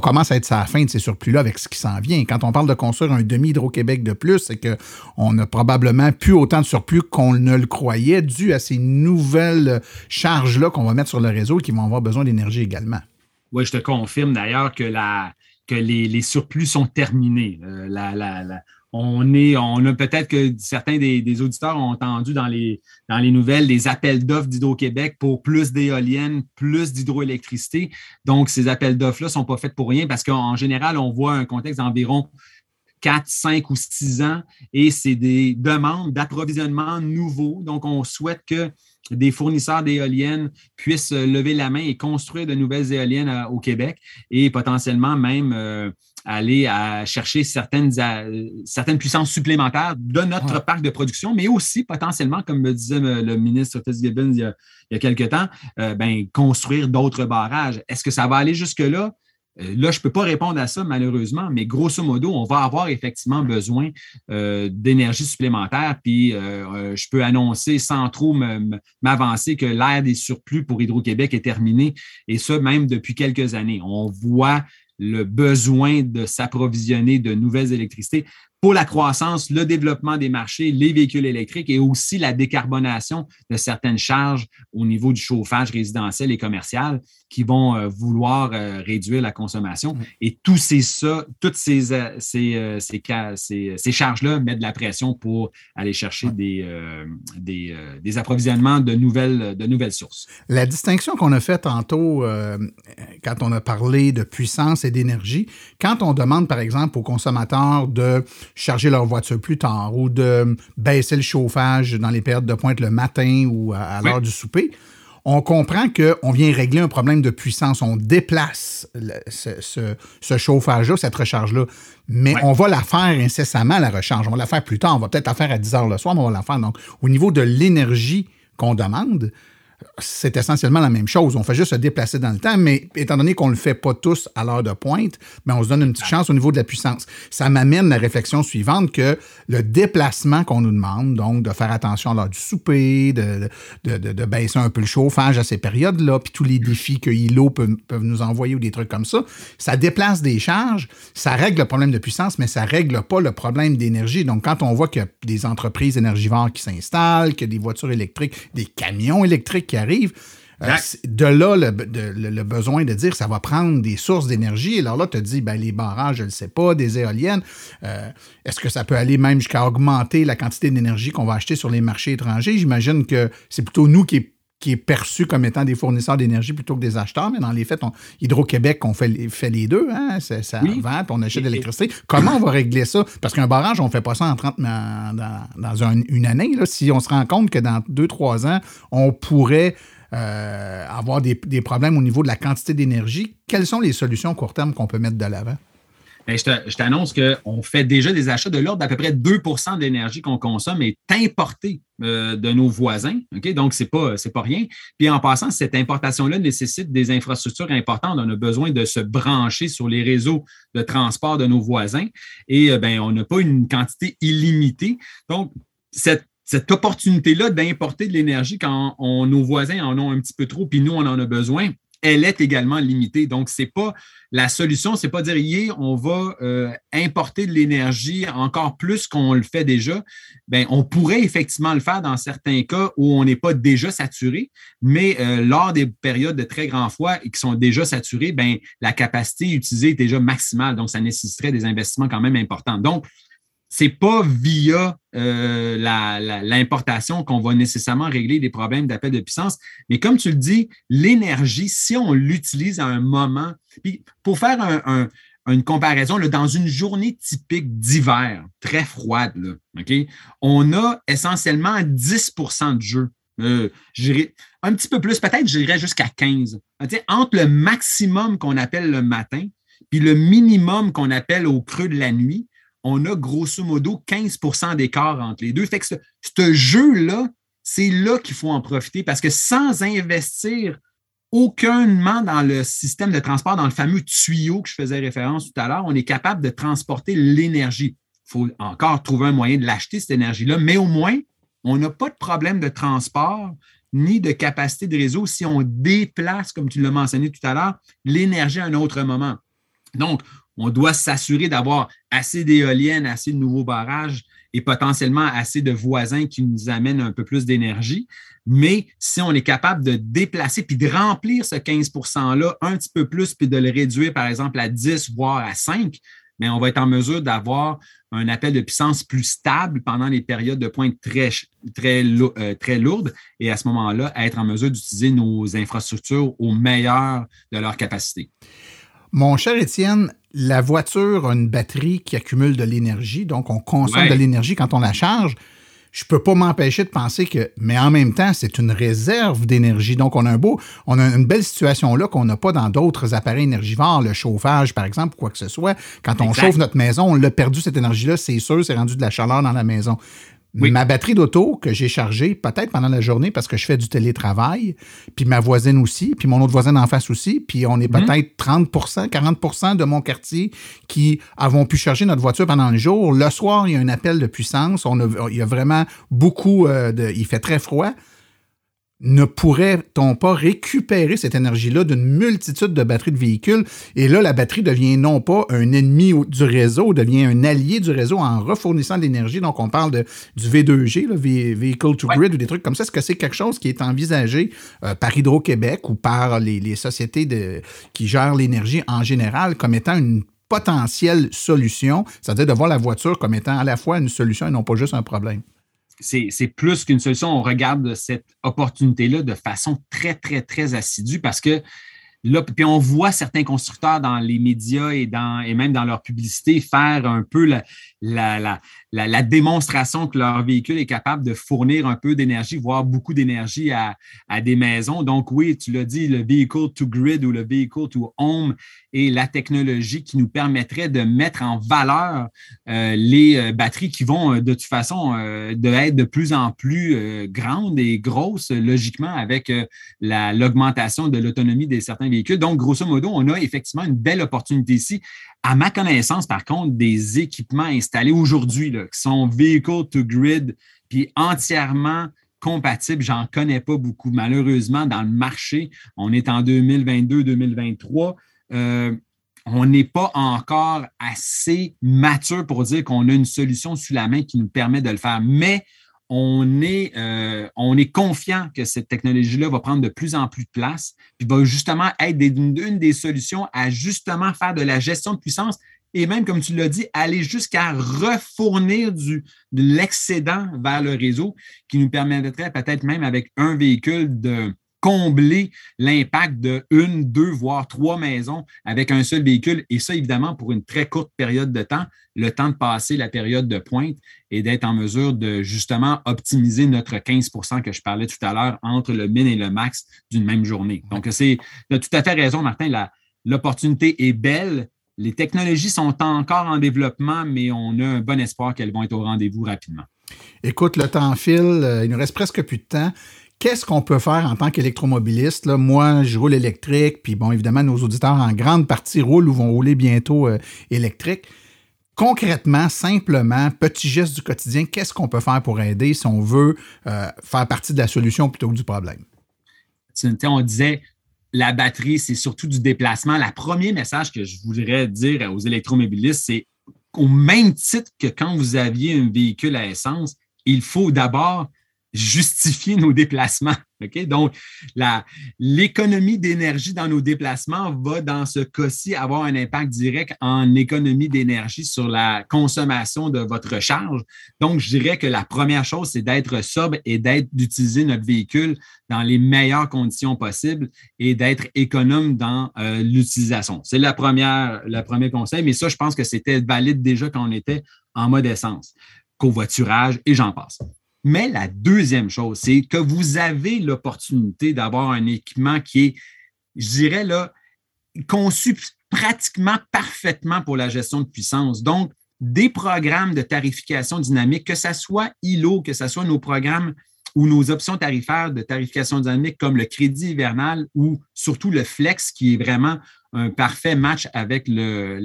commence à être à la fin de ces surplus-là avec ce qui s'en vient. Quand on parle de construire un demi-Hydro-Québec de plus, c'est qu'on a probablement plus autant de surplus qu'on ne le croyait dû à ces nouvelles charges-là qu'on va mettre sur le réseau et qui vont avoir besoin d'énergie également. Oui, je te confirme d'ailleurs que, la, que les, les surplus sont terminés. Euh, la- on, est, a peut-être que certains des, auditeurs ont entendu dans les, dans les nouvelles des appels d'offres d'Hydro-Québec pour plus d'éoliennes, plus d'hydroélectricité. Donc, ces appels d'offres-là ne sont pas faits pour rien parce qu'en général, on voit un contexte d'environ 4, 5 ou 6 ans et c'est des demandes d'approvisionnement nouveaux. Donc, on souhaite que des fournisseurs d'éoliennes puissent lever la main et construire de nouvelles éoliennes euh, au Québec et potentiellement même euh, aller à chercher certaines, euh, certaines puissances supplémentaires de notre parc de production, mais aussi potentiellement, comme me disait le ministre Fitzgibbon il y a, il y a quelque temps, ben, construire d'autres barrages. Est-ce que ça va aller jusque-là? Euh, là, je ne peux pas répondre à ça, malheureusement, mais grosso modo, on va avoir effectivement besoin euh, d'énergie supplémentaire. Puis, euh, je peux annoncer sans trop m'avancer que l'ère des surplus pour Hydro-Québec est terminée, et ça, même depuis quelques années. On voit le besoin de s'approvisionner de nouvelles électricités pour la croissance, le développement des marchés, les véhicules électriques et aussi la décarbonation de certaines charges au niveau du chauffage résidentiel et commercial qui vont euh, vouloir euh, réduire la consommation. Et tous ces, ça, toutes ces, euh, ces, ces, charges-là mettent de la pression pour aller chercher des, des, approvisionnements de nouvelles, de nouvelles sources. La distinction qu'on a faite tantôt quand on a parlé de puissance et d'énergie, quand on demande, par exemple, aux consommateurs de charger leur voiture plus tard ou de baisser le chauffage dans les périodes de pointe le matin ou à, l'heure du souper, on comprend qu'on vient régler un problème de puissance. On déplace ce, chauffage-là, cette recharge-là. Mais on va la faire incessamment, la recharge. On va la faire plus tard. On va peut-être la faire à 10 heures le soir, mais on va la faire. Donc, au niveau de l'énergie qu'on demande, c'est essentiellement la même chose. On fait juste se déplacer dans le temps, mais étant donné qu'on ne le fait pas tous à l'heure de pointe, ben on se donne une petite chance au niveau de la puissance. Ça m'amène à la réflexion suivante que le déplacement qu'on nous demande, donc de faire attention lors du souper, de, de, baisser un peu le chauffage à ces périodes-là, puis tous les défis que ILO peuvent nous envoyer ou des trucs comme ça, ça déplace des charges, ça règle le problème de puissance, mais ça ne règle pas le problème d'énergie. Donc, quand on voit qu'il y a des entreprises énergivores qui s'installent, qu'il y a des voitures électriques, des camions électriques qui arrive. Euh, de là, le, besoin de dire ça va prendre des sources d'énergie. Alors là, tu te dis, ben, les barrages, je ne sais pas, des éoliennes. Euh, est-ce que ça peut aller même jusqu'à augmenter la quantité d'énergie qu'on va acheter sur les marchés étrangers? J'imagine que c'est plutôt nous qui qui est perçu comme étant des fournisseurs d'énergie plutôt que des acheteurs, mais dans les faits, Hydro-Québec, on fait, fait les deux, hein? ça vend, puis on achète de l'électricité. Comment on va régler ça? Parce qu'un barrage, on ne fait pas ça en 30, dans, une année. Là. Si on se rend compte que dans deux, trois ans, on pourrait euh, avoir des, des, problèmes au niveau de la quantité d'énergie, quelles sont les solutions court terme qu'on peut mettre de l'avant? Ben, je t'annonce qu'on fait déjà des achats de l'ordre d'à peu près 2% de l'énergie qu'on consomme est importée euh, de nos voisins. Donc, ce n'est pas, pas rien. Puis en passant, cette importation-là nécessite des infrastructures importantes. On a besoin de se brancher sur les réseaux de transport de nos voisins et euh, ben, on n'a pas une quantité illimitée. Donc, cette cette opportunité-là d'importer de l'énergie quand nos voisins en ont un petit peu trop, puis nous, on en a besoin, elle est également limitée. Donc, c'est pas la solution, c'est pas dire on va euh, importer de l'énergie encore plus qu'on le fait déjà. Ben, on pourrait effectivement le faire dans certains cas où on n'est pas déjà saturé, mais euh, lors des périodes de très grand froid et qui sont déjà saturées, ben, la capacité utilisée est déjà maximale. Donc, ça nécessiterait des investissements quand même importants. Donc, c'est pas via euh, l'importation qu'on va nécessairement régler des problèmes d'appel de puissance. Mais comme tu le dis, l'énergie, si on l'utilise à un moment, puis pour faire une comparaison, dans une journée typique d'hiver, très froide, on a essentiellement 10% de jeu. Euh, un petit peu plus, peut-être, je dirais jusqu'à 15. Entre le maximum qu'on appelle le matin, puis le minimum qu'on appelle au creux de la nuit, on a grosso modo 15% d'écart entre les deux. Fait que ce, jeu-là, c'est là, qu'il faut en profiter parce que sans investir aucunement dans le système de transport, dans le fameux tuyau que je faisais référence tout à l'heure, on est capable de transporter l'énergie. Il faut encore trouver un moyen de l'acheter, cette énergie-là, mais au moins, on n'a pas de problème de transport ni de capacité de réseau si on déplace, comme tu l'as mentionné tout à l'heure, l'énergie à un autre moment. Donc, on doit s'assurer d'avoir assez d'éoliennes, assez de nouveaux barrages et potentiellement assez de voisins qui nous amènent un peu plus d'énergie. Mais si on est capable de déplacer puis de remplir ce 15 %-là un petit peu plus, puis de le réduire, par exemple, à 10, voire à 5, mais on va être en mesure d'avoir un appel de puissance plus stable pendant les périodes de pointe très, très, euh, très lourdes et à ce moment-là, être en mesure d'utiliser nos infrastructures au meilleur de leur capacité. Mon cher Étienne, la voiture a une batterie qui accumule de l'énergie, donc on consomme de l'énergie quand on la charge je peux pas m'empêcher de penser que, mais en même temps, c'est une réserve d'énergie. Donc, on a un beau, on a une belle situation là qu'on n'a pas dans d'autres appareils énergivores, le chauffage, par exemple, ou quoi que ce soit. Quand on chauffe notre maison, on l'a perdu cette énergie-là, c'est sûr, c'est rendu de la chaleur dans la maison. Ma batterie d'auto que j'ai chargée peut-être pendant la journée parce que je fais du télétravail, puis ma voisine aussi, puis mon autre voisin en face aussi, puis on est mhm. peut-être 30% 40% de mon quartier qui avons pu charger notre voiture pendant le jour. Le soir, il y a un appel de puissance. On il y a vraiment beaucoup euh, de. Il fait très froid ne pourrait-on pas récupérer cette énergie-là d'une multitude de batteries de véhicules? Et là, la batterie devient non pas un ennemi du réseau, devient un allié du réseau en refournissant de l'énergie. Donc, on parle de, du V2G, le Vehicle to Grid ou des trucs comme ça. Est-ce que c'est quelque chose qui est envisagé euh, par Hydro-Québec ou par les, les sociétés de, qui gèrent l'énergie en général comme étant une potentielle solution, c'est-à-dire de voir la voiture comme étant à la fois une solution et non pas juste un problème? C'est plus qu'une solution. On regarde cette opportunité-là de façon très, très, très assidue parce que là, puis on voit certains constructeurs dans les médias et, même dans leur publicité faire un peu la, la, démonstration que leur véhicule est capable de fournir un peu d'énergie, voire beaucoup d'énergie à, des maisons. Donc, oui, tu l'as dit, le vehicle to grid ou le vehicle to home est la technologie qui nous permettrait de mettre en valeur euh, les euh, batteries qui vont euh, de toute façon de être de plus en plus grandes et grosses, logiquement, avec l'augmentation de l'autonomie de certains véhicules. Donc, grosso modo, on a effectivement une belle opportunité ici à ma connaissance, par contre, des équipements installés aujourd'hui qui sont vehicle to grid, puis entièrement compatibles, j'en connais pas beaucoup. Malheureusement, dans le marché, on est en 2022-2023. Euh, on n'est pas encore assez mature pour dire qu'on a une solution sous la main qui nous permet de le faire. Mais on est, euh, on est confiant que cette technologie-là va prendre de plus en plus de place, puis va justement être une, des solutions à justement faire de la gestion de puissance et même, comme tu l'as dit, aller jusqu'à refournir du, de l'excédent vers le réseau qui nous permettrait peut-être même avec un véhicule de, combler l'impact de une, deux, voire trois maisons avec un seul véhicule. Et ça, évidemment, pour une très courte période de temps, le temps de passer la période de pointe et d'être en mesure de justement optimiser notre 15% que je parlais tout à l'heure entre le min et le max d'une même journée. Donc, c'est, tu as tout à fait raison, Martin. l'opportunité est belle. Les technologies sont encore en développement, mais on a un bon espoir qu'elles vont être au rendez-vous rapidement. Écoute, le temps file, euh, il nous reste presque plus de temps. Qu'est-ce qu'on peut faire en tant qu'électromobiliste? Moi, je roule électrique, puis bon, évidemment, nos auditeurs en grande partie roulent ou vont rouler bientôt euh, électrique. Concrètement, simplement, petit geste du quotidien, qu'est-ce qu'on peut faire pour aider si on veut euh, faire partie de la solution plutôt que du problème? On disait, la batterie, c'est surtout du déplacement. Le premier message que je voudrais dire aux électromobilistes, c'est au même titre que quand vous aviez un véhicule à essence, il faut d'abord justifier nos déplacements. Donc, l'économie d'énergie dans nos déplacements va, dans ce cas-ci, avoir un impact direct en économie d'énergie sur la consommation de votre charge. Donc, je dirais que la première chose, c'est d'être sobre et d'utiliser notre véhicule dans les meilleures conditions possibles et d'être économe dans euh, l'utilisation. C'est le premier conseil, mais ça, je pense que c'était valide déjà quand on était en mode essence, covoiturage et j'en passe. Mais la deuxième chose, c'est que vous avez l'opportunité d'avoir un équipement qui est, je dirais, là, conçu pratiquement parfaitement pour la gestion de puissance. Donc, des programmes de tarification dynamique, que ce soit ILO, que ce soit nos programmes ou nos options tarifaires de tarification dynamique comme le crédit hivernal ou surtout le flex, qui est vraiment un parfait match avec le,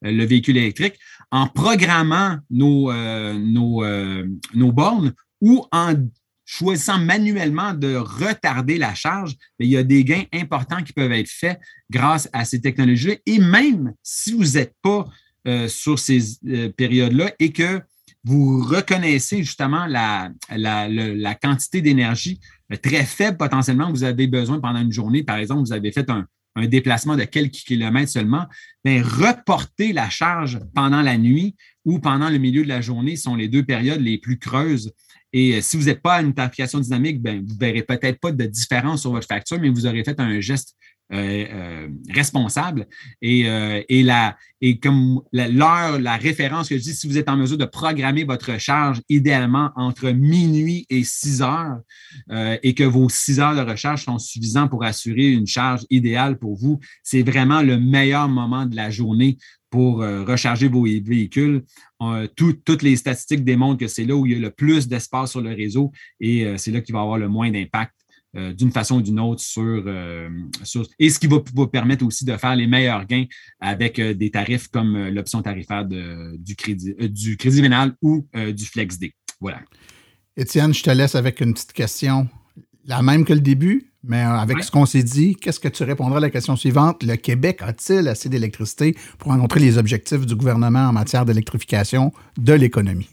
le véhicule électrique, en programmant nos, euh, euh, nos bornes, ou en choisissant manuellement de retarder la charge, il y a des gains importants qui peuvent être faits grâce à ces technologies. Et même si vous n'êtes pas euh, sur ces euh, périodes-là et que vous reconnaissez justement la, la, quantité d'énergie très faible potentiellement que vous avez besoin pendant une journée. Par exemple, vous avez fait un, un déplacement de quelques kilomètres seulement, reporter la charge pendant la nuit ou pendant le milieu de la journée sont les deux périodes les plus creuses. Et euh, si vous n'êtes pas à une tarification dynamique, bien, vous ne verrez peut-être pas de différence sur votre facture, mais vous aurez fait un geste euh, euh, responsable. Et, la, et comme l'heure, la, référence que je dis, si vous êtes en mesure de programmer votre charge idéalement entre minuit et 6 heures et que vos 6 heures de recharge sont suffisants pour assurer une charge idéale pour vous, c'est vraiment le meilleur moment de la journée pour recharger vos véhicules. toutes les statistiques démontrent que c'est là où il y a le plus d'espace sur le réseau et c'est là qu'il va avoir le moins d'impact euh, d'une façon ou d'une autre euh, sur, Et ce qui va vous permettre aussi de faire les meilleurs gains avec euh, des tarifs comme l'option tarifaire du, crédit, du crédit vénal ou du FlexD. Voilà. Étienne, je te laisse avec une petite question, la même que le début, mais avec ce qu'on s'est dit, qu'est-ce que tu répondras à la question suivante? Le Québec a-t-il assez d'électricité pour rencontrer les objectifs du gouvernement en matière d'électrification de l'économie?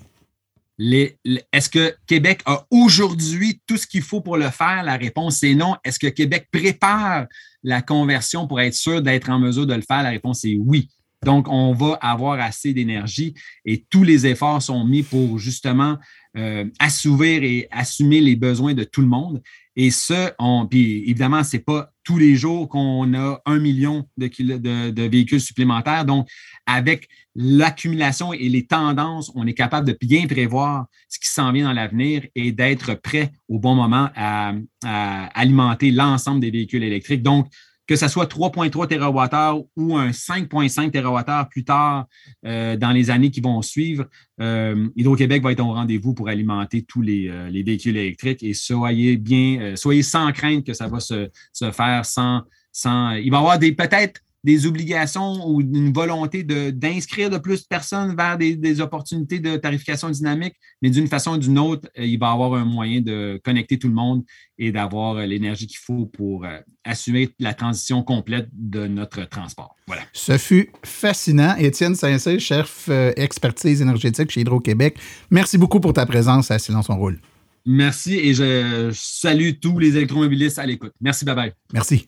est-ce que Québec a aujourd'hui tout ce qu'il faut pour le faire? La réponse est non. Est-ce que Québec prépare la conversion pour être sûr d'être en mesure de le faire? La réponse est oui. Donc, on va avoir assez d'énergie et tous les efforts sont mis pour justement euh, assouvir et assumer les besoins de tout le monde. Et ce, puis évidemment, ce n'est pas tous les jours qu'on a un million de, véhicules supplémentaires. Donc, avec l'accumulation et les tendances, on est capable de bien prévoir ce qui s'en vient dans l'avenir et d'être prêt au bon moment à, alimenter l'ensemble des véhicules électriques. Que ce soit 3,3 TWh ou un 5,5 TWh plus tard euh, dans les années qui vont suivre, euh, Hydro-Québec va être au rendez-vous pour alimenter tous les, euh, véhicules électriques et soyez bien, soyez sans crainte que ça va se, se faire sans, sans. Il va y avoir des peut-être des obligations ou une volonté d'inscrire de, plus de personnes vers des, opportunités de tarification dynamique, mais d'une façon ou d'une autre, euh, il va y avoir un moyen de connecter tout le monde et d'avoir euh, l'énergie qu'il faut pour euh, assumer la transition complète de notre transport. Voilà. Ce fut fascinant. Étienne Saint-Cyr, chef expertise énergétique chez Hydro-Québec, merci beaucoup pour ta présence à Silence on roule. Merci et je salue tous les électromobilistes à l'écoute. Merci, bye bye. Merci.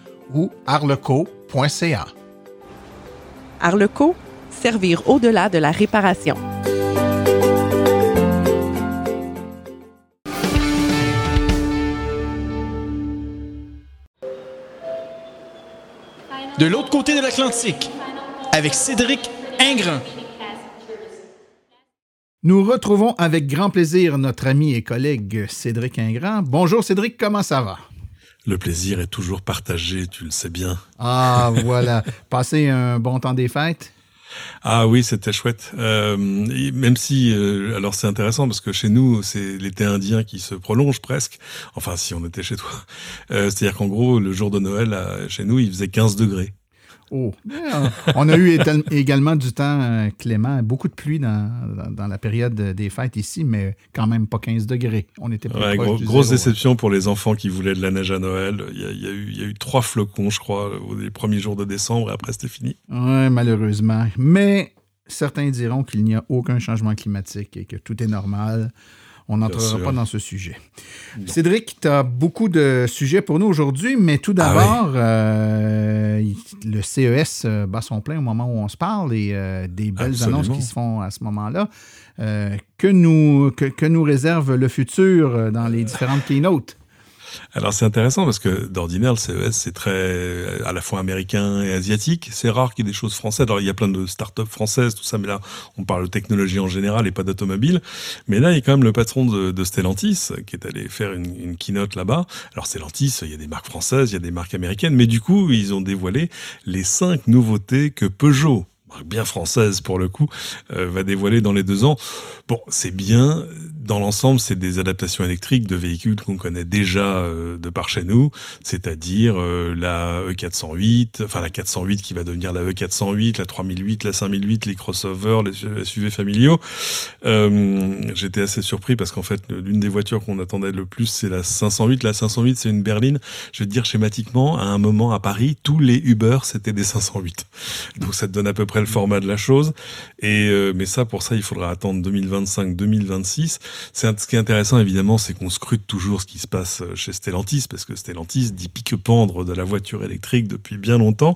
ou arleco.ca. Arleco, servir au-delà de la réparation. De l'autre côté de l'Atlantique, avec Cédric Ingrand. Nous retrouvons avec grand plaisir notre ami et collègue Cédric Ingrand. Bonjour Cédric, comment ça va? Le plaisir est toujours partagé, tu le sais bien. Ah, voilà. Passer un bon temps des fêtes? Ah oui, c'était chouette. Euh, même si, euh, alors c'est intéressant parce que chez nous, c'est l'été indien qui se prolonge presque. Enfin, si on était chez toi. Euh, c'est-à-dire qu'en gros, le jour de Noël, chez nous, il faisait 15 degrés. Oh. On a eu également du temps euh, clément, beaucoup de pluie dans, la période des fêtes ici, mais quand même pas 15 degrés. On était pas Grosse déception pour les enfants qui voulaient de la neige à Noël. Il y, a, eu, trois flocons, je crois, les premiers jours de décembre, et après c'était fini. Oui, malheureusement. Mais certains diront qu'il n'y a aucun changement climatique et que tout est normal. On n'entrera pas dans ce sujet. Cédric, tu as beaucoup de sujets pour nous aujourd'hui, mais tout Ah d'abord, euh, le CES euh, bat son plein au moment où on se parle et euh, des belles Absolument. annonces qui se font à ce moment-là. Euh, que, nous, que, que nous réserve le futur dans les différentes keynotes? Alors c'est intéressant parce que d'ordinaire le CES c'est très à la fois américain et asiatique. C'est rare qu'il y ait des choses françaises. Alors il y a plein de startups françaises tout ça, mais là on parle de technologie en général et pas d'automobile. Mais là il y a quand même le patron de, Stellantis qui est allé faire une, keynote là-bas. Alors Stellantis, il y a des marques françaises, il y a des marques américaines, mais du coup ils ont dévoilé les cinq nouveautés que Peugeot bien française pour le coup, euh, va dévoiler dans les deux ans. Bon, c'est bien. Dans l'ensemble, c'est des adaptations électriques de véhicules qu'on connaît déjà euh, de par chez nous, c'est-à-dire euh, la E408, enfin la 408 qui va devenir la E408, la 3008, la 5008, les crossovers, les SUV familiaux. Euh, J'étais assez surpris parce qu'en fait, l'une des voitures qu'on attendait le plus, c'est la 508. La 508, c'est une berline. Je vais te dire schématiquement, à un moment à Paris, tous les Uber, c'était des 508. Donc ça te donne à peu près le format de la chose. Et euh, mais ça, pour ça, il faudra attendre 2025-2026. C'est ce qui est intéressant, évidemment, c'est qu'on scrute toujours ce qui se passe euh, chez Stellantis, parce que Stellantis dit pique-pendre de la voiture électrique depuis bien longtemps.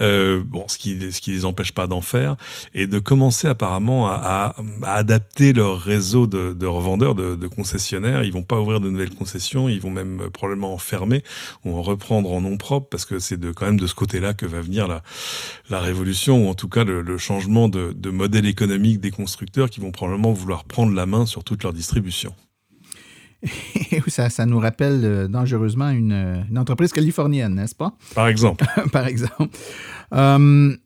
Euh, bon, ce qui ce qui les empêche pas d'en faire et de commencer apparemment à, adapter leur réseau de, de revendeurs, de, de concessionnaires. Ils vont pas ouvrir de nouvelles concessions, ils vont même probablement en fermer ou en reprendre en nom propre, parce que c'est de quand même de ce côté-là que va venir la la révolution ou en tout cas le, le changement de, de modèle économique des constructeurs qui vont probablement vouloir prendre la main sur toute leur distribution. ça, ça nous rappelle euh, dangereusement une, une entreprise californienne, n'est-ce pas? Par exemple. Par exemple. Euh,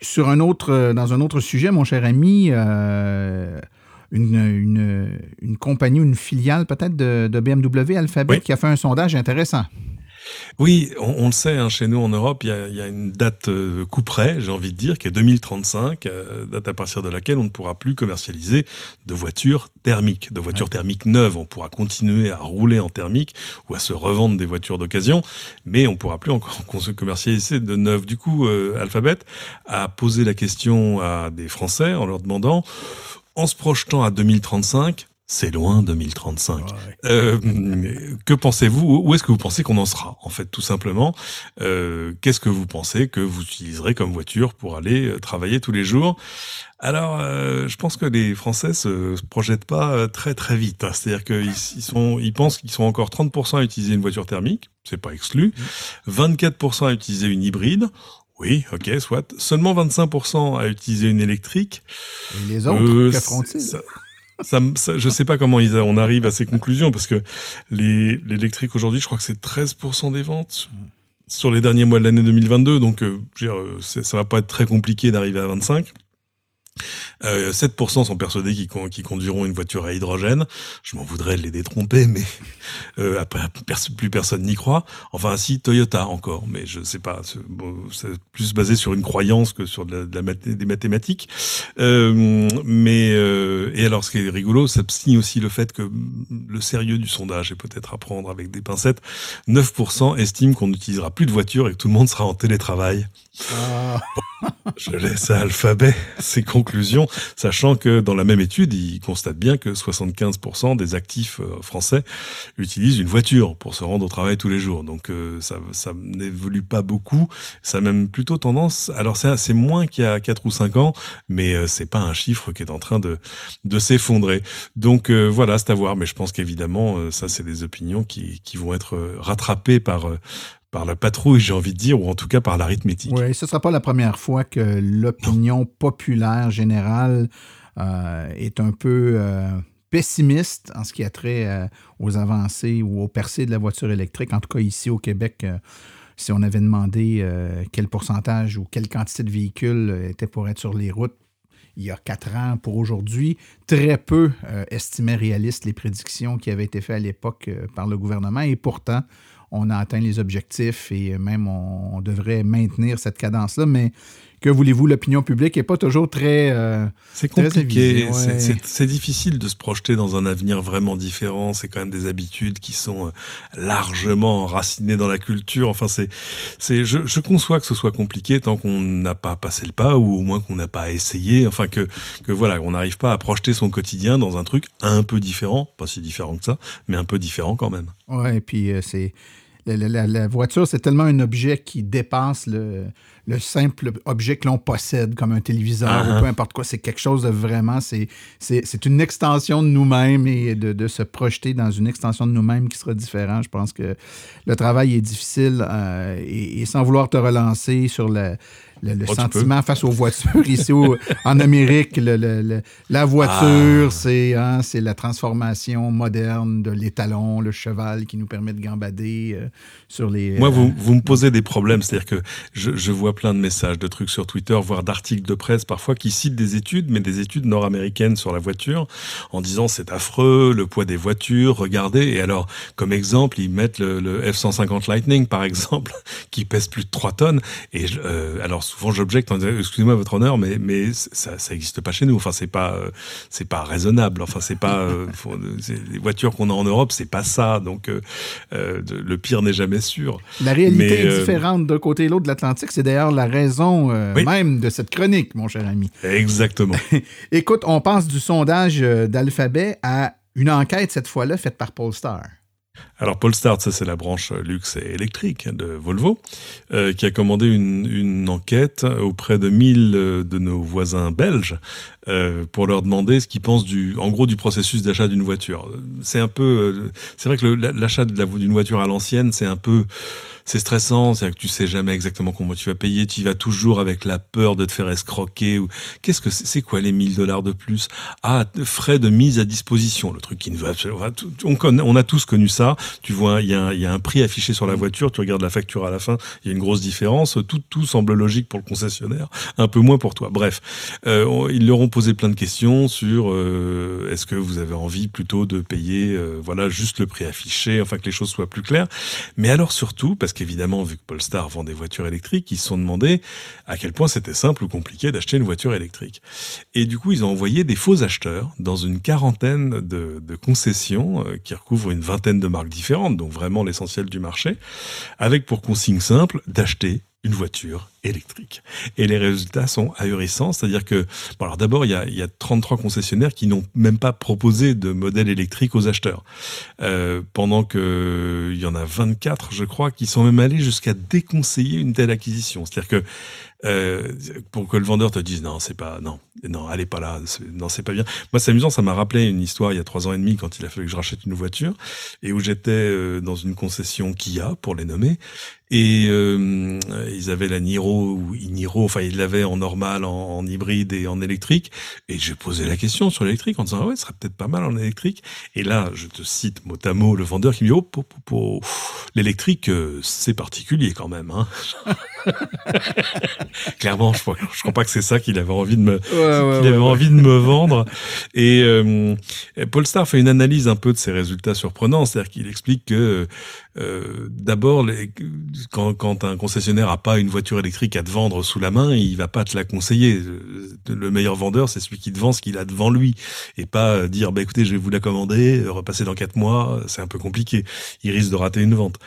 sur un autre, euh, dans un autre sujet, mon cher ami, euh, une, une, une compagnie, une filiale peut-être de, de BMW Alphabet Oui. qui a fait un sondage intéressant. Oui, on, on le sait, hein, chez nous en Europe, il y a, il y a une date euh, coup près, j'ai envie de dire, qui est 2035, euh, date à partir de laquelle on ne pourra plus commercialiser de voitures thermiques, de voitures thermiques neuves. On pourra continuer à rouler en thermique ou à se revendre des voitures d'occasion, mais on pourra plus encore commercialiser de neuves. Du coup, euh, Alphabet a posé la question à des Français en leur demandant, en se projetant à 2035, c'est loin 2035. Euh, que pensez-vous? Où est-ce que vous pensez qu'on en sera En fait, tout simplement, euh, qu'est-ce que vous pensez que vous utiliserez comme voiture pour aller euh, travailler tous les jours? Alors, euh, je pense que les Français se, se projettent pas euh, très très vite. hein. C'est-à-dire qu'ils ils sont, ils pensent qu'ils sont encore 30% à utiliser une voiture thermique, c'est pas exclu. 24% à utiliser une hybride. Oui, ok, soit. Seulement 25% à utiliser une électrique. Et les autres, Euh, ça- ça, ça- je sais pas comment on arrive à ces conclusions parce que l'électrique aujourd'hui, je crois que c'est 13% des ventes sur les derniers mois de l'année 2022. Donc, euh, je dire, euh, ça va pas être très compliqué d'arriver à 25. Euh, 7% sont persuadés qu'ils con- conduiront une voiture à hydrogène. Je m'en voudrais de les détromper, mais euh, après plus personne n'y croit. Enfin, si Toyota encore, mais je sais pas. C'est bon, c'est plus basé sur une croyance que sur de la, de la mathé- des mathématiques. Euh, mais euh, et alors, ce qui est rigolo, ça signe aussi le fait que le sérieux du sondage est peut-être à prendre avec des pincettes. 9% estiment qu'on n'utilisera plus de voiture et que tout le monde sera en télétravail. Ah. Je laisse à Alphabet ses conclusions, sachant que dans la même étude, il constate bien que 75% des actifs euh, français utilisent une voiture pour se rendre au travail tous les jours. Donc euh, ça, ça n'évolue pas beaucoup, ça a même plutôt tendance. Alors c'est c'est moins qu'il y a 4 ou 5 ans, mais euh, c'est pas un chiffre qui est en train de, de s'effondrer. Donc voilà, c'est à voir. Mais je pense qu'évidemment, ça c'est des opinions qui, qui vont être rattrapées par par la patrouille, j'ai envie de dire, ou en tout cas par l'arithmétique. Oui, ce ne sera pas la première fois que l'opinion populaire générale euh, est un peu euh, pessimiste en ce qui a trait euh, aux avancées ou aux percées de la voiture électrique. En tout cas, ici au Québec, si on avait demandé quel pourcentage ou quelle quantité de véhicules étaient pour être sur les routes il y a quatre ans pour aujourd'hui, très peu euh, estimaient réalistes les prédictions qui avaient été faites à l'époque euh, par le gouvernement. Et pourtant, on a atteint les objectifs et même on, on devrait maintenir cette cadence-là. Mais que voulez-vous, l'opinion publique n'est pas toujours très. Euh, c'est compliqué. C'est difficile de se projeter dans un avenir vraiment différent. C'est quand même des habitudes qui sont euh, largement enracinées dans la culture. Enfin, c'est, c'est, je, je, conçois que ce soit compliqué tant qu'on n'a pas passé le pas ou au moins qu'on n'a pas essayé. Enfin, que, que voilà, on n'arrive pas à projeter son quotidien dans un truc un peu différent, pas si différent que ça, mais un peu différent quand même. Ouais, et puis euh, c'est la, voiture, c'est tellement un objet qui dépasse le, simple objet que l'on possède, comme un téléviseur ou uh-huh. peu importe quoi. C'est quelque chose de vraiment, c'est une extension de nous-mêmes et de, se projeter dans une extension de nous-mêmes qui sera différent. Je pense que le travail est difficile euh, et, sans vouloir te relancer sur le, le, oh, sentiment face aux voitures ici en Amérique. la voiture, ah. hein, c'est la transformation moderne de l'étalon, le cheval qui nous permet de gambader euh, sur les. Moi, vous, euh, vous me posez des problèmes. C'est-à-dire que je, je, vois plein de messages, de trucs sur Twitter, voire d'articles de presse parfois qui citent des études, mais des études nord-américaines sur la voiture, en disant c'est affreux, le poids des voitures, regardez. Et alors, comme exemple, ils mettent le, F-150 Lightning, par exemple, qui pèse plus de 3 tonnes. Et euh, alors, souvent j'objecte en disant excusez-moi votre honneur mais mais ça ça existe pas chez nous. Enfin c'est pas euh, c'est pas raisonnable. Enfin c'est pas euh, les voitures qu'on a en Europe c'est pas ça. Donc euh, le pire n'est jamais sûr. La réalité est différente d'un côté et l'autre de l'Atlantique. C'est d'ailleurs la raison même de cette chronique mon cher ami. Exactement. Écoute on passe du sondage d'Alphabet à une enquête cette fois-là faite par Polestar alors Polestar, ça c'est la branche luxe et électrique de Volvo, euh, qui a commandé une, une, enquête auprès de 1000 euh, de nos voisins belges euh, pour leur demander ce qu'ils pensent du, en gros, du processus d'achat d'une voiture. C'est un peu, euh, c'est vrai que l'achat d'une voiture à l'ancienne, c'est un peu c'est stressant, c'est-à-dire que tu sais jamais exactement comment tu vas payer, tu y vas toujours avec la peur de te faire escroquer ou qu'est-ce que c'est quoi les 1000 dollars de plus? Ah, frais de mise à disposition, le truc qui ne va on, on a tous connu ça. Tu vois, il y, a, y a un prix affiché sur la voiture, tu regardes la facture à la fin, il y a une grosse différence. Tout, tout semble logique pour le concessionnaire, un peu moins pour toi. Bref, euh, ils leur ont posé plein de questions sur euh, est-ce que vous avez envie plutôt de payer, euh, voilà, juste le prix affiché, enfin que les choses soient plus claires. Mais alors surtout, parce que évidemment, vu que Polestar vend des voitures électriques, ils se sont demandé à quel point c'était simple ou compliqué d'acheter une voiture électrique. Et du coup, ils ont envoyé des faux acheteurs dans une quarantaine de, concessions euh, qui recouvrent une vingtaine de marques différentes, donc vraiment l'essentiel du marché, avec pour consigne simple d'acheter une voiture électrique. Et les résultats sont ahurissants, c'est-à-dire que, bon alors d'abord, il y a, y a 33 concessionnaires qui n'ont même pas proposé de modèle électrique aux acheteurs, euh, pendant que il y en a 24, je crois, qui sont même allés jusqu'à déconseiller une telle acquisition. C'est-à-dire que euh, pour que le vendeur te dise non, c'est pas non, non, allez pas là, non, c'est pas bien. Moi, c'est amusant, ça m'a rappelé une histoire il y a trois ans et demi quand il a fallu que je rachète une voiture et où j'étais euh, dans une concession Kia pour les nommer et euh, ils avaient la Niro ou Niro, enfin ils l'avaient en normal, en, hybride et en électrique. Et j'ai posé la question sur l'électrique en disant ah ouais, ce serait peut-être pas mal en électrique. Et là, je te cite mot à mot le vendeur qui me dit oh, l'électrique c'est particulier quand même. Hein. Clairement, je crois, je crois pas que c'est ça qu'il avait envie de me, qu'il avait envie de me vendre. Et euh, Polestar fait une analyse un peu de ces résultats surprenants, c'est-à-dire qu'il explique que euh, d'abord, quand, quand un concessionnaire a pas une voiture électrique à te vendre sous la main, il va pas te la conseiller. Le meilleur vendeur, c'est celui qui te vend ce qu'il a devant lui, et pas dire bah écoutez, je vais vous la commander, repasser dans quatre mois, c'est un peu compliqué. Il risque de rater une vente.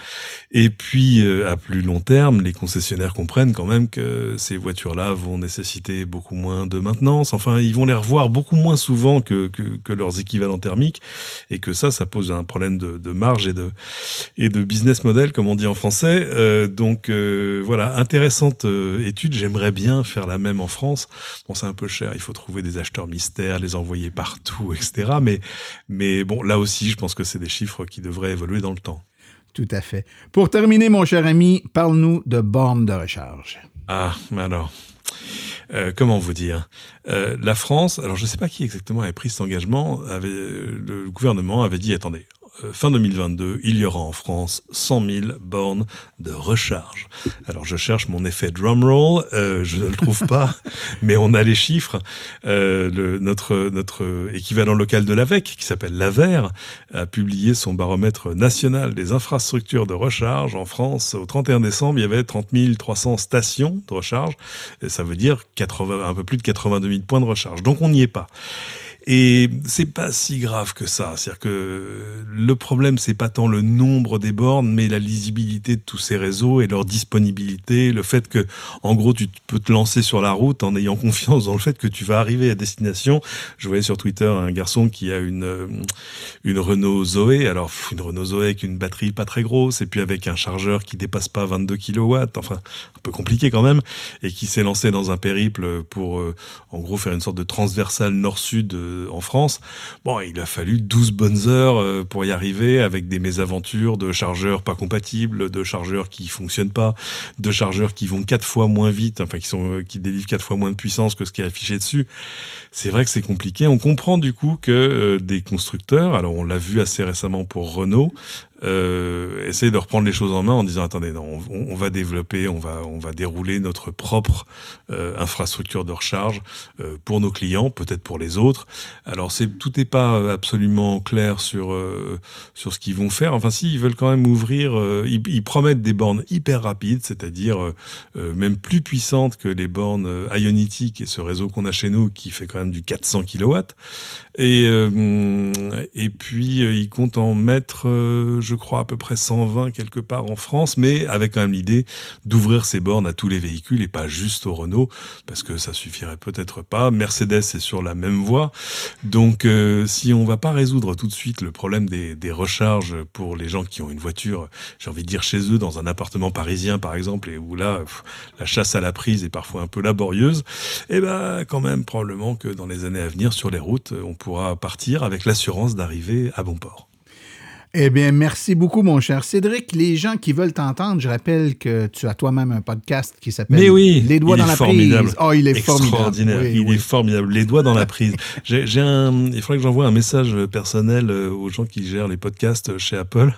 Et puis euh, à plus long terme, les concessionnaires comprennent quand même que ces voitures-là vont nécessiter beaucoup moins de maintenance. Enfin, ils vont les revoir beaucoup moins souvent que, que, que leurs équivalents thermiques, et que ça, ça pose un problème de, de marge et de et de business model, comme on dit en français. Euh, donc euh, voilà, intéressante euh, étude. J'aimerais bien faire la même en France. Bon, c'est un peu cher. Il faut trouver des acheteurs mystères, les envoyer partout, etc. Mais, mais bon, là aussi, je pense que c'est des chiffres qui devraient évoluer dans le temps. Tout à fait. Pour terminer, mon cher ami, parle-nous de bornes de recharge. Ah, alors. Euh, comment vous dire euh, La France, alors je ne sais pas qui exactement avait pris cet engagement, avait, le gouvernement avait dit attendez, euh, fin 2022, il y aura en France 100 000 bornes de recharge. Alors je cherche mon effet drumroll, euh, je ne le trouve pas, mais on a les chiffres. Euh, le, notre, notre équivalent local de l'AVEC, qui s'appelle l'AVER, a publié son baromètre national des infrastructures de recharge en France. Au 31 décembre, il y avait 30 300 stations de recharge, et ça veut dire 80, un peu plus de 82 000 points de recharge. Donc on n'y est pas. Et c'est pas si grave que ça. C'est-à-dire que le problème, c'est pas tant le nombre des bornes, mais la lisibilité de tous ces réseaux et leur disponibilité, le fait que, en gros, tu peux te lancer sur la route en ayant confiance dans le fait que tu vas arriver à destination. Je voyais sur Twitter un garçon qui a une une Renault Zoé. Alors une Renault Zoé avec une batterie pas très grosse et puis avec un chargeur qui dépasse pas 22 kW. Enfin, un peu compliqué quand même, et qui s'est lancé dans un périple pour, euh, en gros, faire une sorte de transversale nord-sud en France. Bon, il a fallu 12 bonnes heures euh, pour y arriver avec des mésaventures de chargeurs pas compatibles, de chargeurs qui fonctionnent pas, de chargeurs qui vont quatre fois moins vite, enfin qui sont euh, qui délivrent quatre fois moins de puissance que ce qui est affiché dessus. C'est vrai que c'est compliqué. On comprend du coup que euh, des constructeurs, alors on l'a vu assez récemment pour Renault, euh, essayer de reprendre les choses en main en disant attendez non on, on va développer on va on va dérouler notre propre euh, infrastructure de recharge euh, pour nos clients peut-être pour les autres. Alors c'est tout n'est pas absolument clair sur euh, sur ce qu'ils vont faire. Enfin si ils veulent quand même ouvrir euh, ils, ils, promettent des bornes hyper rapides c'est-à-dire euh, même plus puissantes que les bornes Ionity et ce réseau qu'on a chez nous qui fait quand même du 400 kW et et puis ils comptent en mettre je je crois, à peu près 120 quelque part en France, mais avec quand même l'idée d'ouvrir ces bornes à tous les véhicules et pas juste au Renault, parce que ça suffirait peut-être pas. Mercedes est sur la même voie. Donc, euh, si on va pas résoudre tout de suite le problème des, des recharges pour les gens qui ont une voiture, j'ai envie de dire chez eux, dans un appartement parisien par exemple, et où là, la chasse à la prise est parfois un peu laborieuse, eh ben quand même probablement que dans les années à venir sur les routes, on pourra partir avec l'assurance d'arriver à bon port. Eh bien, merci beaucoup, mon cher Cédric. Les gens qui veulent t'entendre, je rappelle que tu as toi-même un podcast qui s'appelle Mais oui, Les doigts dans la formidable. prise. Oh, il est Extraordinaire. formidable. il est formidable. Les doigts dans la prise. J'ai, j'ai un, il faudrait que j'envoie un message personnel euh, aux gens qui gèrent les podcasts chez Apple.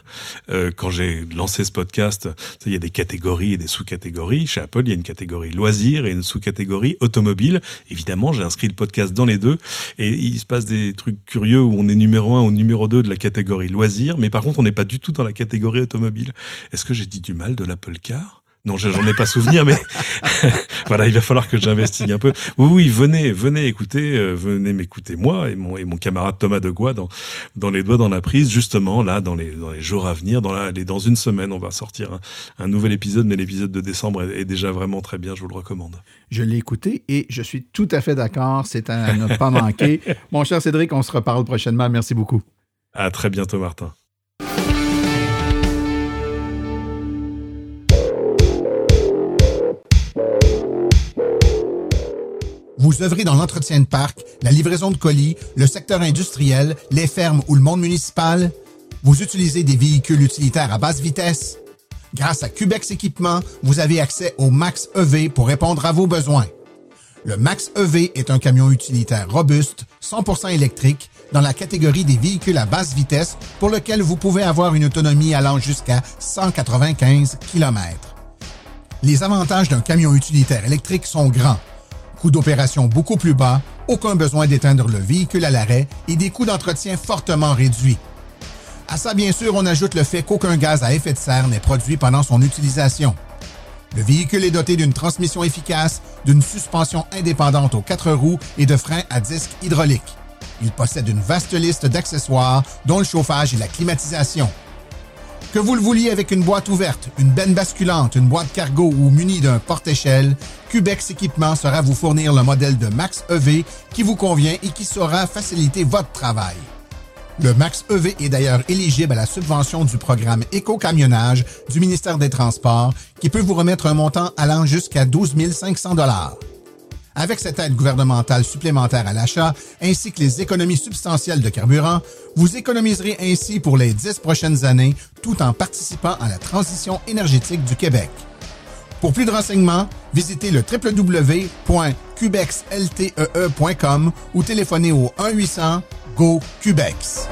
Euh, quand j'ai lancé ce podcast, il y a des catégories et des sous-catégories. Chez Apple, il y a une catégorie loisirs et une sous-catégorie automobile. Évidemment, j'ai inscrit le podcast dans les deux et il se passe des trucs curieux où on est numéro un ou numéro deux de la catégorie loisirs mais par contre, on n'est pas du tout dans la catégorie automobile. Est-ce que j'ai dit du mal de l'Apple Car? Non, j'en ai pas souvenir, mais voilà, il va falloir que j'investigue un peu. Oui, oui, venez, venez écouter, euh, venez m'écouter moi et mon et mon camarade Thomas Degois dans dans les doigts dans la prise, justement là dans les dans les jours à venir, dans la dans une semaine, on va sortir un, un nouvel épisode, mais l'épisode de décembre est, est, déjà vraiment très bien, je vous le recommande. Je l'ai écouté et je suis tout à fait d'accord, c'est à ne pas manquer. Mon cher Cédric, on se reparle prochainement. Merci beaucoup. À très bientôt, Martin. Vous œuvrez dans l'entretien de parc, la livraison de colis, le secteur industriel, les fermes ou le monde municipal? Vous utilisez des véhicules utilitaires à basse vitesse? Grâce à Cubex Équipement, vous avez accès au Max EV pour répondre à vos besoins. Le Max EV est un camion utilitaire robuste, 100% électrique, dans la catégorie des véhicules à basse vitesse pour lequel vous pouvez avoir une autonomie allant jusqu'à 195 km. Les avantages d'un camion utilitaire électrique sont grands coût d'opération beaucoup plus bas, aucun besoin d'éteindre le véhicule à l'arrêt et des coûts d'entretien fortement réduits. À ça, bien sûr, on ajoute le fait qu'aucun gaz à effet de serre n'est produit pendant son utilisation. Le véhicule est doté d'une transmission efficace, d'une suspension indépendante aux quatre roues et de freins à disque hydraulique. Il possède une vaste liste d'accessoires, dont le chauffage et la climatisation. Que vous le vouliez avec une boîte ouverte, une benne basculante, une boîte cargo ou muni d'un porte-échelle, Cubex Équipement sera vous fournir le modèle de Max EV qui vous convient et qui saura faciliter votre travail. Le Max EV est d'ailleurs éligible à la subvention du programme Éco-camionnage du ministère des Transports qui peut vous remettre un montant allant jusqu'à 12 500 avec cette aide gouvernementale supplémentaire à l'achat, ainsi que les économies substantielles de carburant, vous économiserez ainsi pour les dix prochaines années tout en participant à la transition énergétique du Québec. Pour plus de renseignements, visitez le www.cubexltee.com ou téléphonez au 1-800-GO-CUBEX.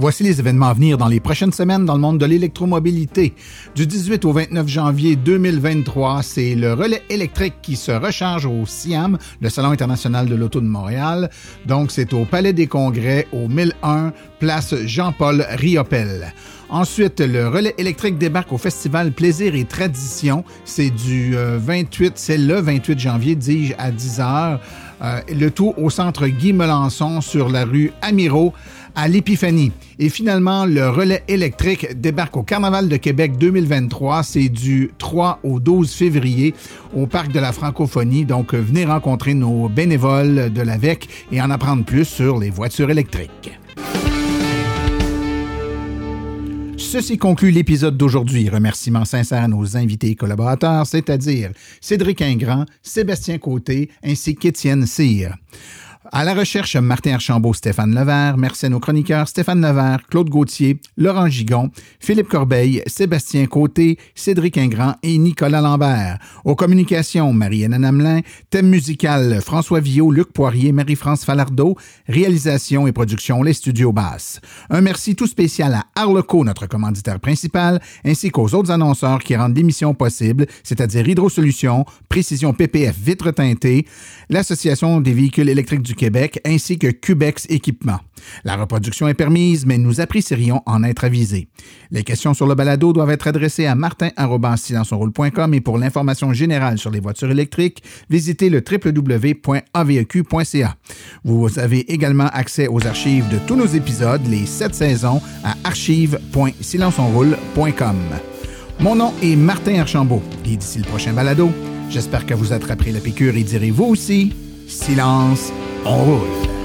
Voici les événements à venir dans les prochaines semaines dans le monde de l'électromobilité. Du 18 au 29 janvier 2023, c'est le relais électrique qui se recharge au SIAM, le Salon international de l'auto de Montréal. Donc, c'est au Palais des Congrès, au 1001, place Jean-Paul Riopel. Ensuite, le relais électrique débarque au festival Plaisir et Tradition. C'est du 28, c'est le 28 janvier, dis-je, à 10 heures. Euh, le tout au centre Guy Melançon sur la rue Amiro à l'Épiphanie. Et finalement, le relais électrique débarque au Carnaval de Québec 2023. C'est du 3 au 12 février au Parc de la Francophonie. Donc, venez rencontrer nos bénévoles de l'AVEC et en apprendre plus sur les voitures électriques. Ceci conclut l'épisode d'aujourd'hui. Remerciements sincères à nos invités et collaborateurs, c'est-à-dire Cédric Ingrand, Sébastien Côté ainsi qu'Étienne Cyr. À la recherche, Martin Archambault, Stéphane Levert. Merci à nos chroniqueurs Stéphane Levert, Claude Gauthier, Laurent Gigon, Philippe Corbeil, Sébastien Côté, Cédric Ingrand et Nicolas Lambert. Aux communications, Marie-Hélène Hamelin. Thème musical, François Villot, Luc Poirier, Marie-France Falardeau. Réalisation et production, les studios basses. Un merci tout spécial à Arleco, notre commanditaire principal, ainsi qu'aux autres annonceurs qui rendent l'émission possible, c'est-à-dire Hydro Solutions, Précision PPF Vitre teintée, l'Association des véhicules électriques du Québec ainsi que Cubex Équipement. La reproduction est permise, mais nous apprécierions en être avisés. Les questions sur le balado doivent être adressées à martin.silenceonroule.com et pour l'information générale sur les voitures électriques, visitez le www.aveq.ca. Vous avez également accès aux archives de tous nos épisodes, les sept saisons, à archive.silenceonroule.com. Mon nom est Martin Archambault et d'ici le prochain balado, j'espère que vous attraperez la piqûre et direz vous aussi, silence on roule.